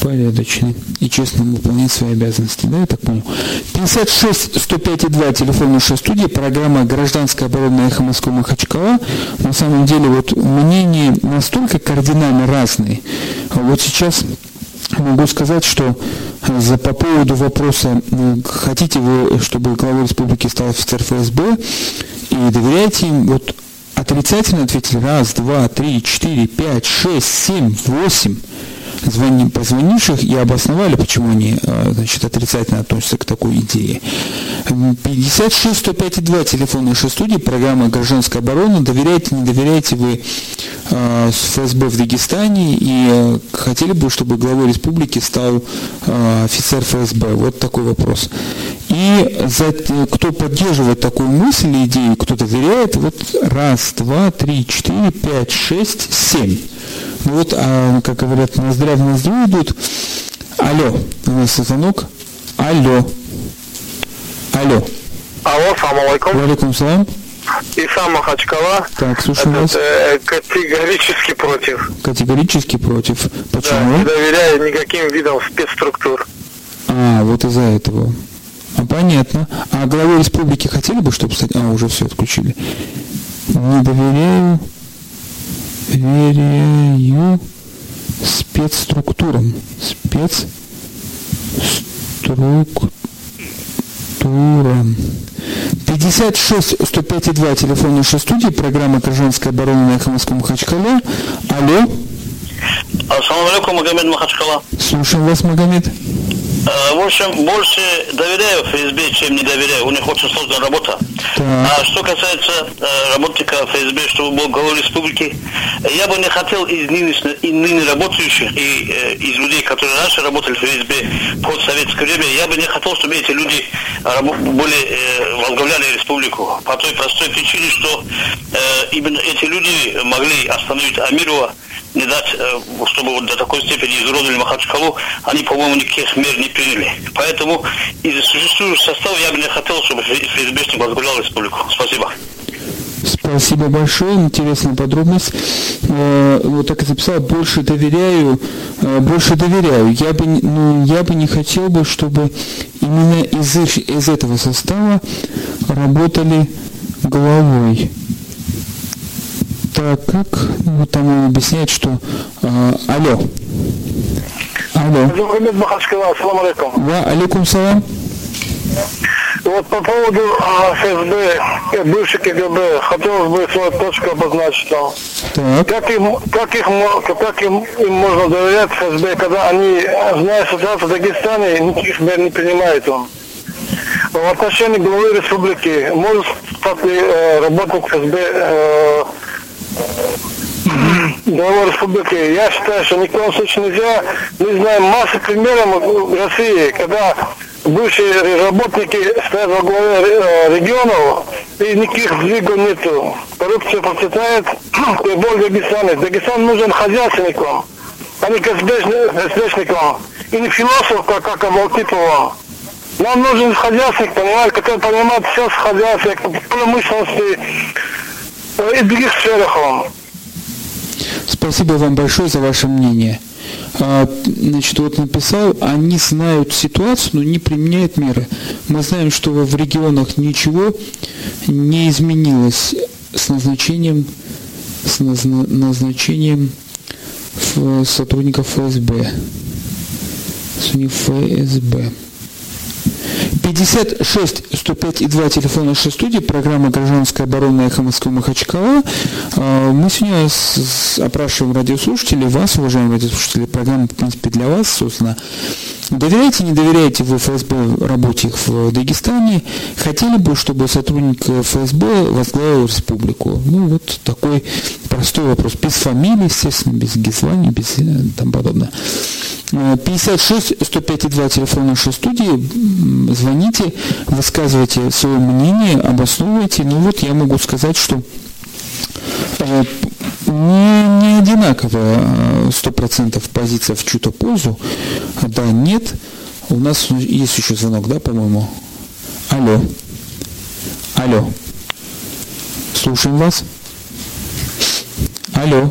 Speaker 1: порядочный и честно выполнять свои обязанности. Да, я так понял? 56 105 2, телефон нашей студии, программа «Гражданская оборона эхо Москвы Махачкала». На самом деле вот мнения настолько кардинально разные. Вот сейчас могу сказать, что за, по поводу вопроса, хотите вы, чтобы главой республики стал офицер ФСБ, и доверяете им, вот отрицательно ответили раз, два, три, четыре, пять, шесть, семь, восемь звони, позвонивших и обосновали, почему они э, значит, отрицательно относятся к такой идее. 56 105 2 телефон нашей студии, программа «Гражданская оборона». Доверяете, не доверяете вы э, ФСБ в Дагестане и э, хотели бы, чтобы главой республики стал офицер ФСБ? Вот такой вопрос. И за, кто поддерживает такую мысль или идею, кто доверяет, вот раз, два, три, четыре, пять, шесть, семь. Ну вот, а, как говорят, ноздря в ноздрю идут. Алло, у нас звонок. Алло. Алло.
Speaker 10: Алло, салам алейкум.
Speaker 1: Валикум салам.
Speaker 10: Исам Махачкала.
Speaker 1: Так, слушаю вас.
Speaker 10: Э, категорически против.
Speaker 1: Категорически против.
Speaker 10: Да,
Speaker 1: Почему?
Speaker 10: не доверяю никаким видам спецструктур.
Speaker 1: А, вот из-за этого. А, понятно. А главой республики хотели бы, чтобы. А, уже все отключили. Не доверяю доверяю спецструктурам. Спецструктурам. 56 105 2 телефон нашей студии, программа «Гражданская оборона» на Эхо Махачкала. Алло.
Speaker 5: Ассаламу алейкум, Магомед Махачкала.
Speaker 1: Слушаем вас, Магомед.
Speaker 5: Э, В общем, больше доверяю ФСБ, чем не доверяю. У них очень сложная работа.
Speaker 1: Так.
Speaker 5: А что касается э, работника ФСБ, чтобы был главой республики, я бы не хотел из нынешних, и ныне работающих, и э, из людей, которые раньше работали в ФСБ под советское время, я бы не хотел, чтобы эти люди были, возглавляли республику. По той простой причине, что именно эти люди могли остановить Амирова, не дать, э, чтобы вот до такой степени изуродовали Махачкалу, они, по-моему, никаких мер не приняли. Поэтому из существующего состава я бы не хотел, чтобы ФСБшник возглавлял республику. Спасибо.
Speaker 1: Спасибо большое, интересная подробность. Э, Вот так и записал, больше доверяю, э, больше доверяю. Я бы, ну, я бы не хотел бы, чтобы именно из, из этого состава работали головой. Так как, вот там он объясняет, что... э, алло. Алло.
Speaker 10: Магомед Махачкала, алейкум.
Speaker 1: Ва, алейкум салам.
Speaker 10: Вот по поводу а, ФСБ, э, бывший КГБ, хотелось бы свою точку обозначить там.
Speaker 1: Так,
Speaker 10: Как им, как их, как им, им можно доверять ФСБ, когда они, зная ситуацию в Дагестане, никаких мер не принимают он. В отношении главы республики, может стать ли э, работник ФСБ э, главой республики? Я считаю, что ни в коем случае нельзя. Мы знаем массу примеров в России, когда бывшие работники стоят во главе э, регионов, и никаких сдвигов нету. Коррупция процветает, тем более в Дагестане. Дагестан нужен хозяйственникам, а не КСБшникам. И не философ, как, как Алтипова. Нам нужен хозяйственник, понимаете, который понимает все с хозяйства, промышленности э, и других сферах.
Speaker 1: Спасибо вам большое за ваше мнение. А, Значит, вот написал, они знают ситуацию, но не применяют меры. Мы знаем, что в регионах ничего не изменилось с назначением, с назна- назначением сотрудников ФСБ. ФСБ. 56 105 и 2 телефон нашей студии, программа «Гражданская оборона эхо Москвы Махачкала». А, Мы сегодня опрашиваем радиослушателей, вас, уважаемые радиослушатели, программа, в принципе, для вас, собственно. Доверяете, не доверяете вы ФСБ работе в Дагестане? Хотели бы, чтобы сотрудник ФСБ возглавил республику? Ну, вот такой простой вопрос. Без фамилии, естественно, без звания, без э, там подобное. Э, 56 105 2 телефон нашей студии. Звоните, высказывайте свое мнение, обосновывайте. Ну вот я могу сказать, что не, не во-первых, это сто процентов позиция в чью-то пользу. Да, нет. У нас есть еще звонок, да, по-моему? Алло. Алло. Слушаем вас. Алло.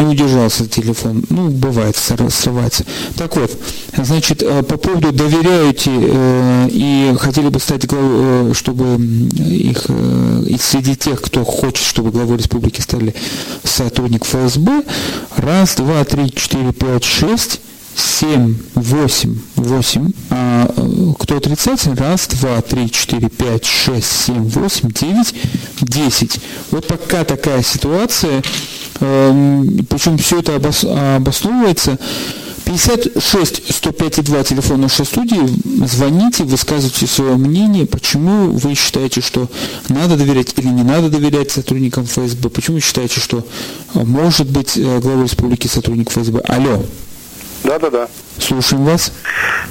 Speaker 1: Не удержался телефон. Ну, бывает, срывается. Так вот, значит, э, по поводу доверяете э, и хотели бы стать главой, э, чтобы их и среди тех, кто хочет, чтобы главой республики стали сотрудник ФСБ, раз, два, три, четыре, пять, шесть, 7, 8, 8, а кто отрицательный, раз, два, три, четыре, пять, шесть, семь, восемь, девять, десять. Вот пока такая ситуация, эм, причем все это обосновывается, 56 105 2 телефон нашей студии. Звоните, высказывайте свое мнение, почему вы считаете, что надо доверять или не надо доверять сотрудникам ФСБ, почему вы считаете, что э, может быть э, главой республики сотрудник ФСБ. Алло.
Speaker 8: Да, да, да.
Speaker 1: Слушаем вас.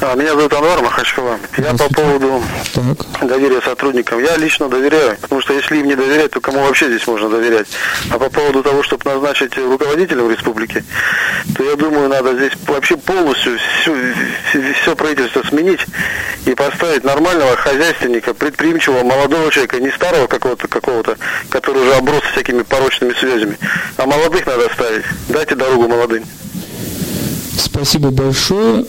Speaker 8: А, меня зовут Анвар Махачкова. Я по поводу так. доверия сотрудникам. Я лично доверяю, потому что если им не доверять, то кому вообще здесь можно доверять? А по поводу того, чтобы назначить руководителем республики, то я думаю, надо здесь вообще полностью все, все правительство сменить и поставить нормального хозяйственника, предприимчивого, молодого человека, не старого какого-то, какого-то, который уже оброс всякими порочными связями, а молодых надо ставить. Дайте дорогу молодым.
Speaker 1: Спасибо большое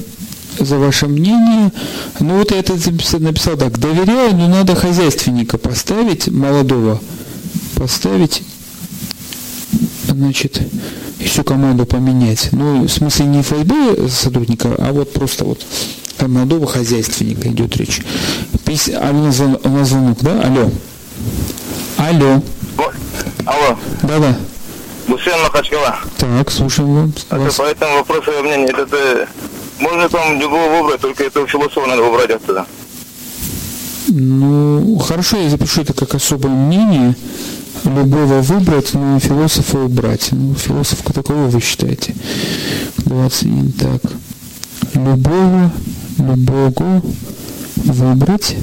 Speaker 1: за ваше мнение. Ну вот я это написал так, доверяю, но надо хозяйственника поставить, молодого, поставить, значит, и всю команду поменять. Ну, в смысле не ФСБ сотрудника, а вот просто вот там молодого хозяйственника идет речь. А у нас, звонок, у нас звонок, да? Алло. Алло.
Speaker 11: Алло.
Speaker 1: Да-да.
Speaker 11: Гусейн Махачкала.
Speaker 1: Так, слушаем
Speaker 11: вас. А по этому вопросу я мнение, это, это можно там любого выбрать, только этого философа надо выбрать оттуда.
Speaker 1: Ну, хорошо, я запишу это как особое мнение. Любого выбрать, но философа убрать. Ну, философ такого вы считаете? 21, так. Любого, любого выбрать,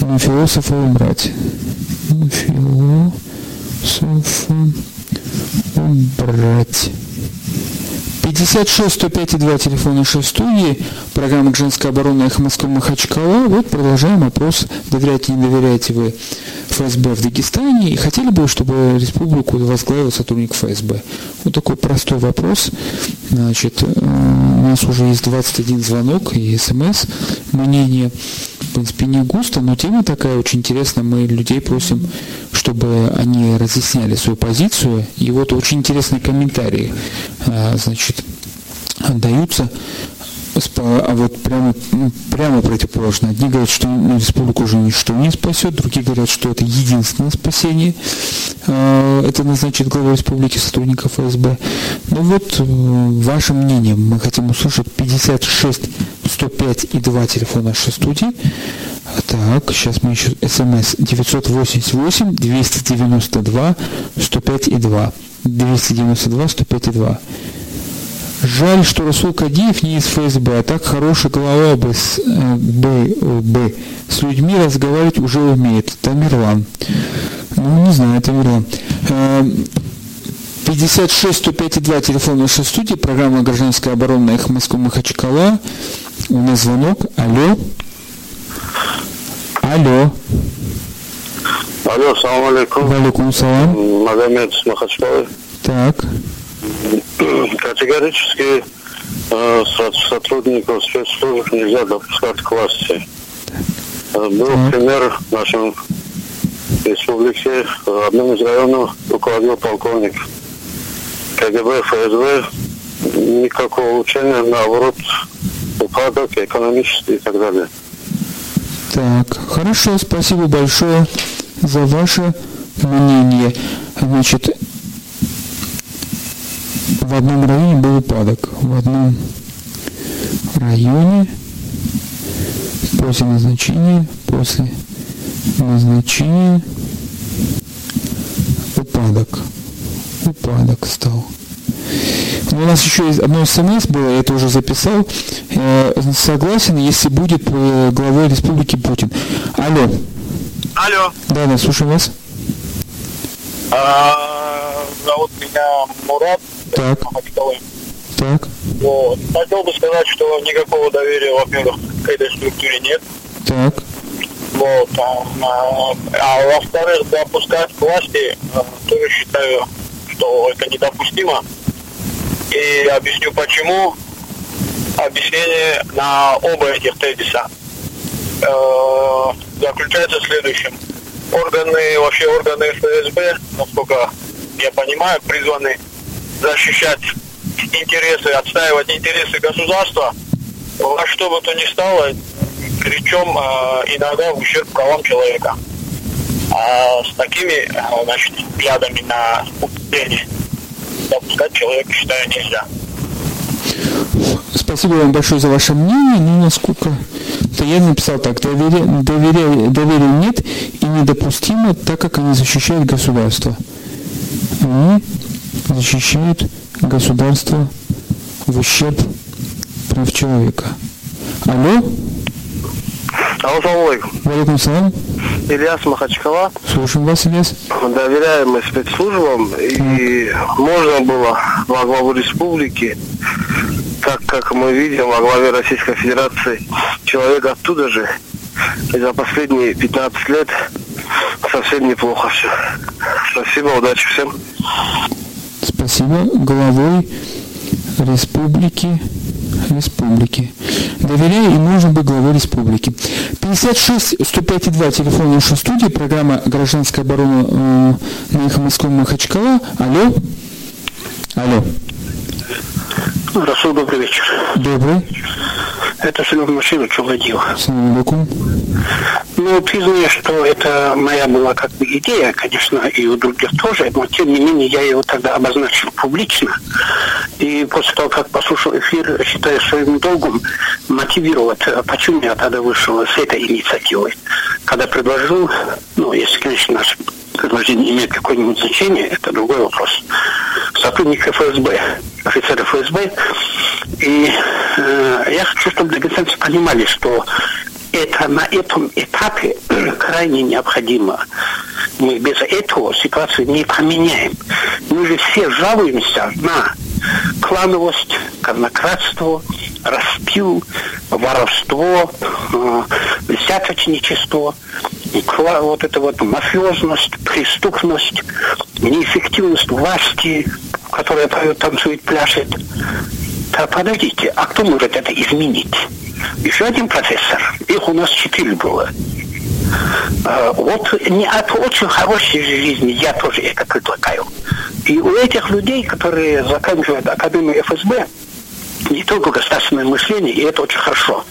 Speaker 1: но философа убрать. Ну, философа убрать. 56 105 2 телефон нашей студии, программа «Женская оборона» «Эхо Москвы» Махачкала. Вот продолжаем опрос, доверяете, не доверяете вы ФСБ в Дагестане и хотели бы, чтобы республику возглавил сотрудник ФСБ? Вот такой простой вопрос. Значит, э, у нас уже есть 21 звонок и смс. Мнение, принципе, не густо, но тема такая очень интересная. Мы людей просим, чтобы они разъясняли свою позицию. И вот очень интересные комментарии. А, значит, даются а вот прямо, прямо противоположно. Одни говорят, что республику уже ничто не спасет, другие говорят, что это единственное спасение. А, это назначит глава республики сотрудников ФСБ. Ну вот, э, ваше мнение, мы хотим услышать 56 105 и 2 телефона нашей студии. Так, сейчас мы еще смс 988 292 105 и 2. 292 105 и 2. Жаль, что Расул Кадиев не из ФСБ, а так хороший глава бы с, э, бы, бы, с людьми разговаривать уже умеет. Тамерлан. Ну, не знаю, Тамерлан. 56 105 2 телефон нашей студии, программа «Гражданская оборона» «Эхо Москвы Махачкала». У нас звонок. Алло. Алло.
Speaker 8: Алло, салам алейкум.
Speaker 1: Алейкум салам.
Speaker 8: Магомед Махачкалы.
Speaker 1: Так
Speaker 8: категорически э, сотрудников спецслужб нельзя допускать к власти. Э, был пример в нашем республике. Одним из районов руководил полковник КГБ, ФСБ. Никакого улучшения, наоборот, упадок экономический и так далее.
Speaker 1: Так, хорошо, спасибо большое за ваше мнение. Значит, в одном районе был упадок. В одном районе после назначения, после назначения упадок. Упадок стал. Но у нас еще одно смс было, я это уже записал. Э, согласен, если будет э, главой республики Путин. Алло.
Speaker 11: Алло.
Speaker 1: Да, да, слушаю вас.
Speaker 12: А, зовут меня Мурат.
Speaker 1: Так. Так.
Speaker 12: Вот. Хотел бы сказать, что никакого доверия, во-первых, к этой структуре нет.
Speaker 1: Так.
Speaker 12: Вот. А, а, а во-вторых, допускать к власти, а, тоже считаю, что это недопустимо. И объясню почему. Объяснение на оба этих тезиса э, заключается в следующем. Органы, вообще органы ФСБ, насколько я понимаю, призваны защищать интересы, отстаивать интересы государства во что бы то ни стало, причем э, иногда в ущерб правам человека. А с такими э, значит, взглядами на управление допускать человека, считаю, нельзя.
Speaker 1: Спасибо вам большое за ваше мнение. Ну, насколько то я написал так, доверия, доверия, доверия нет и недопустимо, так как они защищают государство. Они защищают государство в ущерб прав человека. Алло?
Speaker 8: Алло, алейкум.
Speaker 1: Салам.
Speaker 8: Ильяс Махачкала.
Speaker 1: Слушаем вас, Ильяс.
Speaker 8: Доверяем мы спецслужбам, и можно было во главу республики, так как мы видим во главе Российской Федерации, человек оттуда же, и за последние 15 лет совсем неплохо все. Спасибо, удачи всем.
Speaker 1: Спасибо. Главой республики республики. Доверяю и нужен быть главой республики. 56 105 2 телефон нашей студии, программа «Гражданская оборона» э, на Москвы Махачкала. Алло. Алло.
Speaker 13: Расул, добрый вечер.
Speaker 1: Добрый.
Speaker 13: Это Семен Машинович Владимир.
Speaker 1: Салам алейкум.
Speaker 13: Ну, признаю, что это моя была как бы идея, конечно, и у других тоже, но тем не менее я его тогда обозначил публично. И после того, как послушал эфир, считаю своим долгом мотивировать, почему я тогда вышел с этой инициативой. Когда предложил, ну, если, конечно, наше предложение имеет какое-нибудь значение, это другой вопрос. Сотрудник ФСБ, офицеры ФСБ. И э, я хочу, чтобы дагестанцы понимали, что это на этом этапе крайне необходимо. Мы без этого ситуацию не поменяем. Мы же все жалуемся на клановость, казнократство, распил, воровство, э, взяточничество, вот это вот мафиозность, преступность, неэффективность власти, которая поет, танцует, пляшет. Подождите, а кто может это изменить? Еще один профессор, их у нас четыре было. А, вот не от очень хорошей жизни я тоже это предлагаю. И у этих людей, которые заканчивают Академию ФСБ, не только государственное мышление, и это очень хорошо.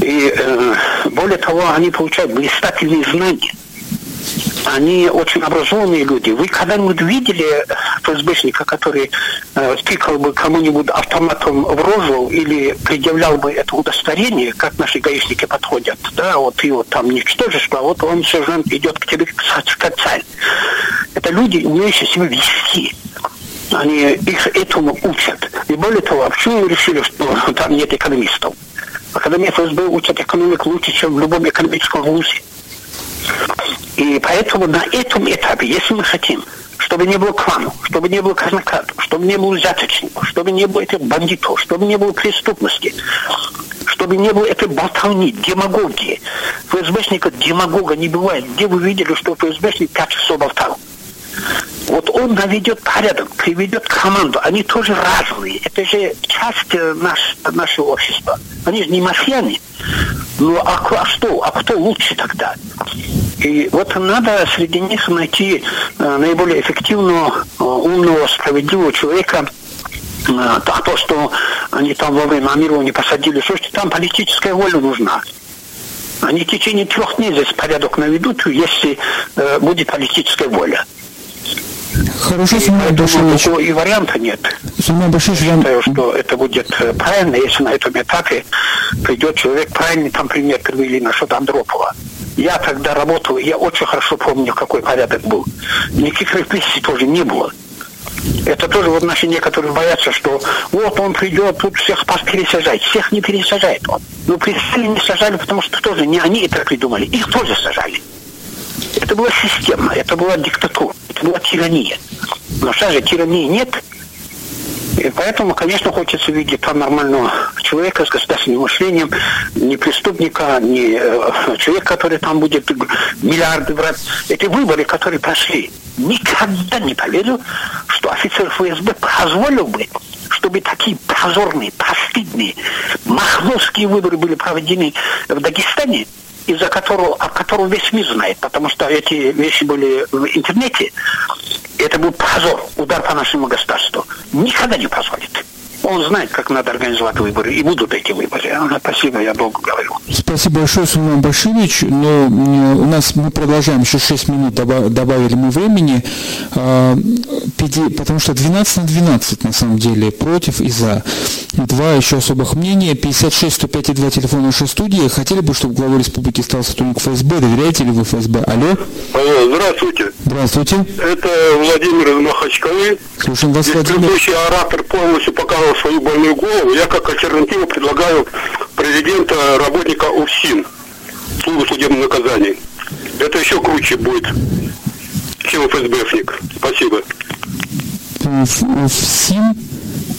Speaker 13: И э, более того, они получают блистательные знания. Они очень образованные люди. Вы когда-нибудь видели ФСБшника, который э, тыкал бы кому-нибудь автоматом в рожу или предъявлял бы это удостоверение, как наши гаишники подходят? Да, вот вот там ничтожишь, а вот он, сержант, идет к тебе как цель. Это люди, умеющие себя вести они их этому учат. И более того, а почему решили, что там нет экономистов? Академия ФСБ учат экономику лучше, чем в любом экономическом вузе. И поэтому на этом этапе, если мы хотим, чтобы не было кланов, чтобы не было казнократов, чтобы не было взяточников, чтобы не было этих бандитов, чтобы не было преступности, чтобы не было этой болтовни, демагогии. ФСБшника демагога не бывает. Где вы видели, что ФСБшник пять часов болтал? Вот он наведет порядок, приведет команду. Они тоже разные. Это же часть э, наш, нашего общества. Они же не мафияне. Ну а, а что? А кто лучше тогда? И вот надо среди них найти э, наиболее эффективного, э, умного, справедливого человека, а то, что они там во время Амирова посадили, слушайте, там политическая воля нужна. Они в течение трех дней здесь порядок наведут, если э, будет политическая воля.
Speaker 1: Хорошо, Сулейман Баширович.
Speaker 13: И варианта нет.
Speaker 1: Сулейман Баширович,
Speaker 13: я считаю, что это будет э, правильно, если на этом этапе придет человек правильный, там пример привели насчет Андропова. Я тогда работал, я очень хорошо помню, какой порядок был. Никаких репрессий тоже не было. Это тоже вот наши некоторые боятся, что вот он придет, тут всех пересажать. Всех не пересажает он. Ну, перестали не сажали, потому что тоже не они это придумали, их тоже сажали. Это была система, это была диктатура. это была тирания. Но сейчас же тирании нет. И поэтому, конечно, хочется видеть там нормального человека с государственным мышлением, не преступника, не э, человека, который там будет миллиарды брать. Эти выборы, которые прошли, никогда не поверю, что офицер ФСБ позволил бы, чтобы такие позорные, постыдные, махновские выборы были проведены в Дагестане, из-за которого, о котором весь мир знает, потому что эти вещи были в интернете. Это был позор, удар по нашему государству. Никогда не позволит. Он знает, как надо организовать выборы, и будут эти выборы. Спасибо, я долго говорю.
Speaker 1: Спасибо большое, Сулейман Баширович. Но у нас мы продолжаем, еще 6 минут добавили мы времени, а, потому что 12 на 12 на самом деле против и за. Два еще особых мнения. 56 105 и 2 телефона нашей студии. Хотели бы, чтобы главой республики стал сотрудник ФСБ. Доверяете ли вы ФСБ? Алло.
Speaker 14: Алло, здравствуйте.
Speaker 1: Здравствуйте.
Speaker 14: Это Владимир из Махачкалы.
Speaker 1: Слушаем вас,
Speaker 14: Здесь
Speaker 1: Владимир.
Speaker 14: Предыдущий оратор полностью показал свою больную голову. Я как альтернативу предлагаю президента работника УФСИН, службы судебного наказания. Это еще круче будет, чем ФСБшник. Спасибо.
Speaker 1: УФСИН,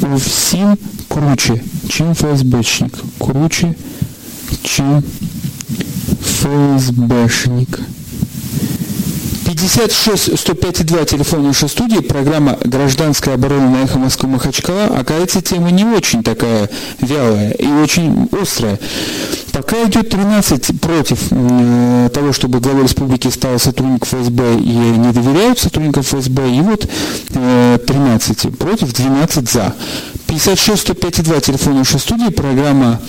Speaker 1: УФСИН круче, чем ФСБшник. Круче, чем ФСБшник. 56 105 2 телефон нашей студии, программа «Гражданская оборона» на эхо Москвы Махачкала. Оказывается, тема не очень такая вялая и очень острая. Пока идет 13 против э, того, чтобы главой республики стал сотрудник ФСБ и не доверяют сотрудникам ФСБ, и вот э, 13 против, 12 за. 56 105 2 телефон нашей студии, программа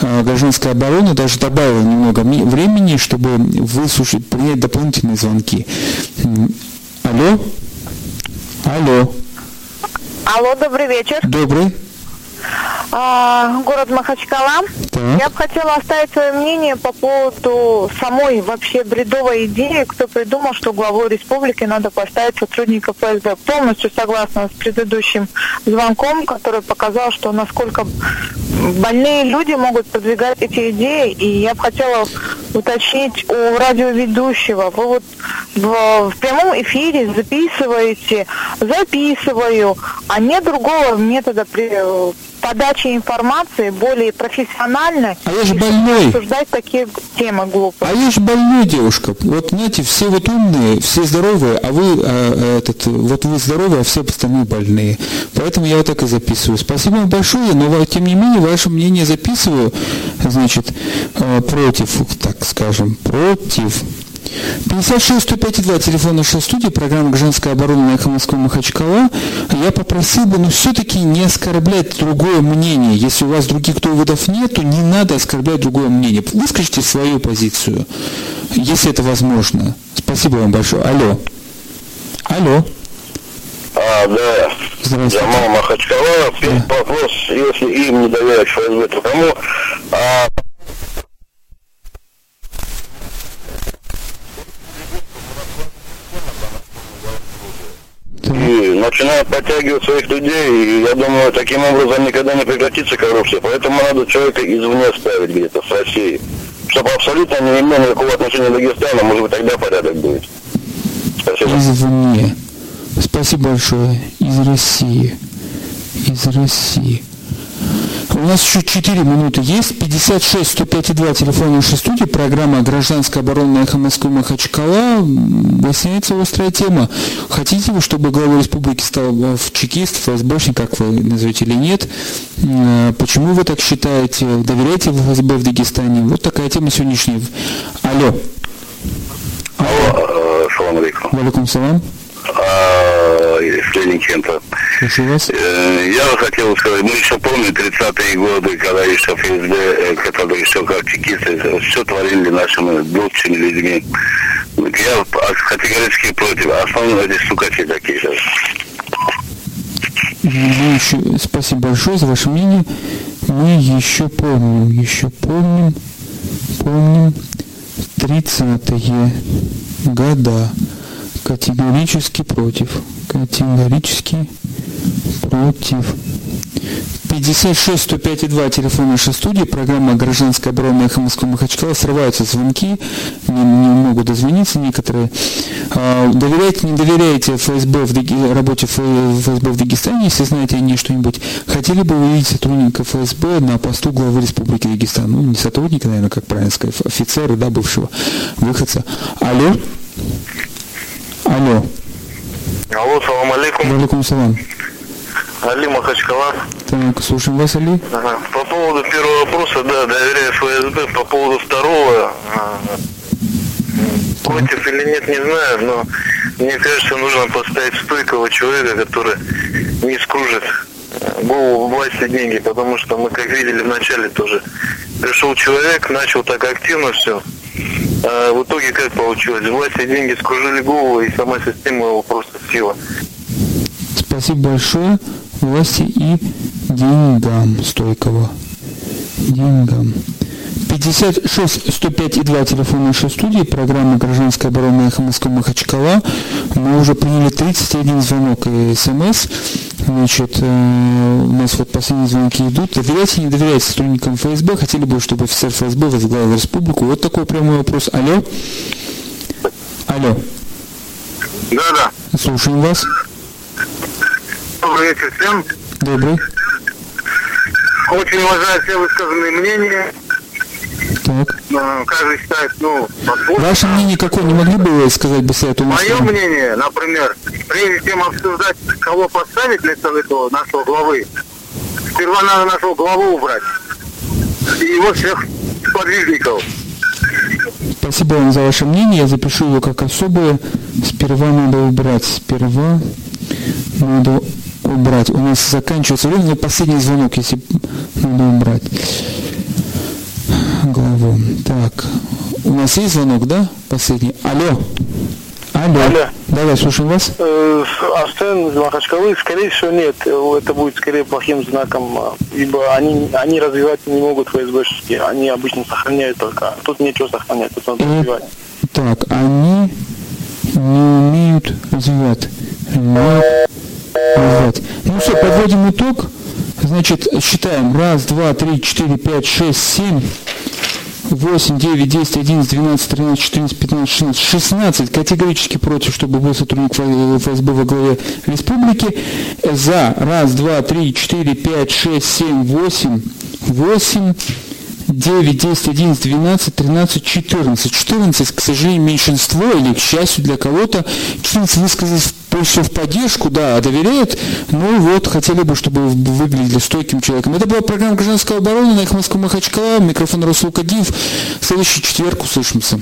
Speaker 1: э, «Гражданская оборона» даже добавила немного времени, чтобы выслушать, принять дополнительные звонки. Алло? Алло?
Speaker 15: Алло, добрый вечер.
Speaker 1: Добрый.
Speaker 15: А, город Махачкала. Так. Я бы хотела оставить свое мнение по поводу самой вообще бредовой идеи, кто придумал, что главой республики надо поставить сотрудника ФСБ. Полностью согласна с предыдущим звонком, который показал, что насколько больные люди могут продвигать эти идеи. И я бы хотела уточнить у радиоведущего. Вы вот в, в прямом эфире записываете, записываю, а нет другого метода при подачи информации более профессионально.
Speaker 1: А я же больной.
Speaker 15: Обсуждать такие темы глупые.
Speaker 1: А я же больной, девушка. Вот, знаете, все вот умные, все здоровые, а вы, а, этот, вот вы здоровые, а все остальные больные. Поэтому я вот так и записываю. Спасибо вам большое, но тем не менее ваше мнение записываю, значит, э, против, так скажем, против 56 105 телефон нашей студии, программа «Женская оборона» на Москвы Махачкала. Я попросил бы, ну, все-таки не оскорблять другое мнение. Если у вас других доводов нет, то не надо оскорблять другое мнение. Выскажите свою позицию, если это возможно. Спасибо вам большое. Алло. Алло.
Speaker 14: А, да.
Speaker 1: Здравствуйте.
Speaker 14: Джамал Махачкала. Первый да. вопрос, если им не доверять ФСБ, то кому? А, начинают подтягивать своих людей, и я думаю, таким образом никогда не прекратится коррупция, поэтому надо человека извне ставить где-то, с России, чтобы абсолютно не имел никакого отношения к Дагестану, может быть, тогда порядок будет.
Speaker 1: Спасибо. Извне. Спасибо большое. Из России. Из России. У нас еще 4 минуты есть. 56 105 2 телефон нашей студии. Программа «Гражданская оборона» на эхо Москвы Махачкала. Выясняется острая тема. Хотите вы, чтобы глава республики стал в чекист, ФСБшник, как вы назовете, или нет? Э, почему вы так считаете? Доверяете вы ФСБ в Дагестане? Вот такая тема сегодняшняя. Алло.
Speaker 14: Алло, э, салам алейкум.
Speaker 1: Валикум салам.
Speaker 14: А, Лениченко.
Speaker 1: Слушаю вас.
Speaker 14: Э, я хотел сказать, мы еще помним 30-е годы, когда еще ФСБ, э, которые еще как чекисты, все творили нашими лучшими людьми. Я категорически против. Основные эти стукачи такие сейчас.
Speaker 1: Мы еще, спасибо большое за ваше мнение. Мы еще помним, еще помним, помним 30-е года. Категорически против. Категорически против. 56 105 и 2 телефон нашей студии, программа «Гражданская оборона Эхо Москвы Махачкала». Срываются звонки, не, не могут дозвониться некоторые. А, доверяете, не доверяете ФСБ в работе ФСБ в Дагестане, если знаете о ней что-нибудь. Хотели бы увидеть сотрудника ФСБ на посту главы Республики Дагестан? Ну, не сотрудника, наверное, как правильно сказать, офицера, да, бывшего выходца. Алло? Алло.
Speaker 2: Алло, салам алейкум.
Speaker 1: Алейкум салам.
Speaker 2: Али Махачкала.
Speaker 1: Так, слушаем вас, Али.
Speaker 2: Ага. По поводу первого вопроса, да, доверяю ФСБ. По поводу второго, а, против или нет, не знаю, но мне кажется, нужно поставить стойкого человека, который не скружит э, голову власти деньги, потому что мы, как видели в начале тоже, пришел человек, начал так активно все, а в итоге как получилось? Власти деньги скружили голову, и сама система его просто сила.
Speaker 1: Спасибо большое власти и деньгам стойкого. Деньгам. 56 105 и 2 телефон нашей студии, программа «Гражданская оборона Эхо Москвы Махачкала». Мы уже приняли 31 звонок и смс. Значит, э, у нас вот последние звонки идут. Доверяйте, не доверяйте сотрудникам ФСБ. Хотели бы, чтобы офицер ФСБ возглавил республику? Вот такой прямой вопрос. Алло? Алло.
Speaker 6: Да, да.
Speaker 1: Слушаем вас.
Speaker 6: Добрый вечер всем.
Speaker 1: Добрый.
Speaker 6: Очень уважаю все высказанные мнения.
Speaker 1: Так.
Speaker 6: Ну, каждый считает, ну,
Speaker 1: подбор. Ваше мнение какое? Не могли бы вы сказать бы совету
Speaker 6: Мое мнение, например, прежде чем обсуждать, кого поставить на этого нашего главы, сперва надо нашего главу убрать. И его всех подвижников.
Speaker 1: Спасибо вам за ваше мнение. Я запишу его как особое. Сперва надо убрать. Сперва надо убрать. У нас заканчивается время, последний звонок, если надо убрать главу. Так, у нас есть звонок, да? Последний. Алло. Алло. Алло. Давай, слушаем вас.
Speaker 8: Э, Астен из Махачкалы, скорее всего, нет. Это будет скорее плохим знаком, ибо они, они развивать не могут ФСБшники. Они обычно сохраняют только. Тут нечего сохранять, тут надо
Speaker 1: э, развивать. Так, они не умеют развивать. Не развивать. Ну все, подводим итог. Значит, считаем. Раз, два, три, четыре, пять, шесть, семь. 8, 9, 10, 11, 12, 13, 14, 15, 16, 16 категорически против, чтобы был сотрудник ФСБ во главе республики. За. Раз, два, три, четыре, пять, шесть, семь, восемь, восемь, 9, 10, 11, 12, 13, 14. 14, к сожалению, меньшинство, или к счастью для кого-то, 14 высказались все в поддержку, да, доверяют, ну вот, хотели бы, чтобы выглядели стойким человеком. Это была программа «Гражданская оборона» на их Москву Махачкала, микрофон Расул Кадиев. В следующий четверг услышимся.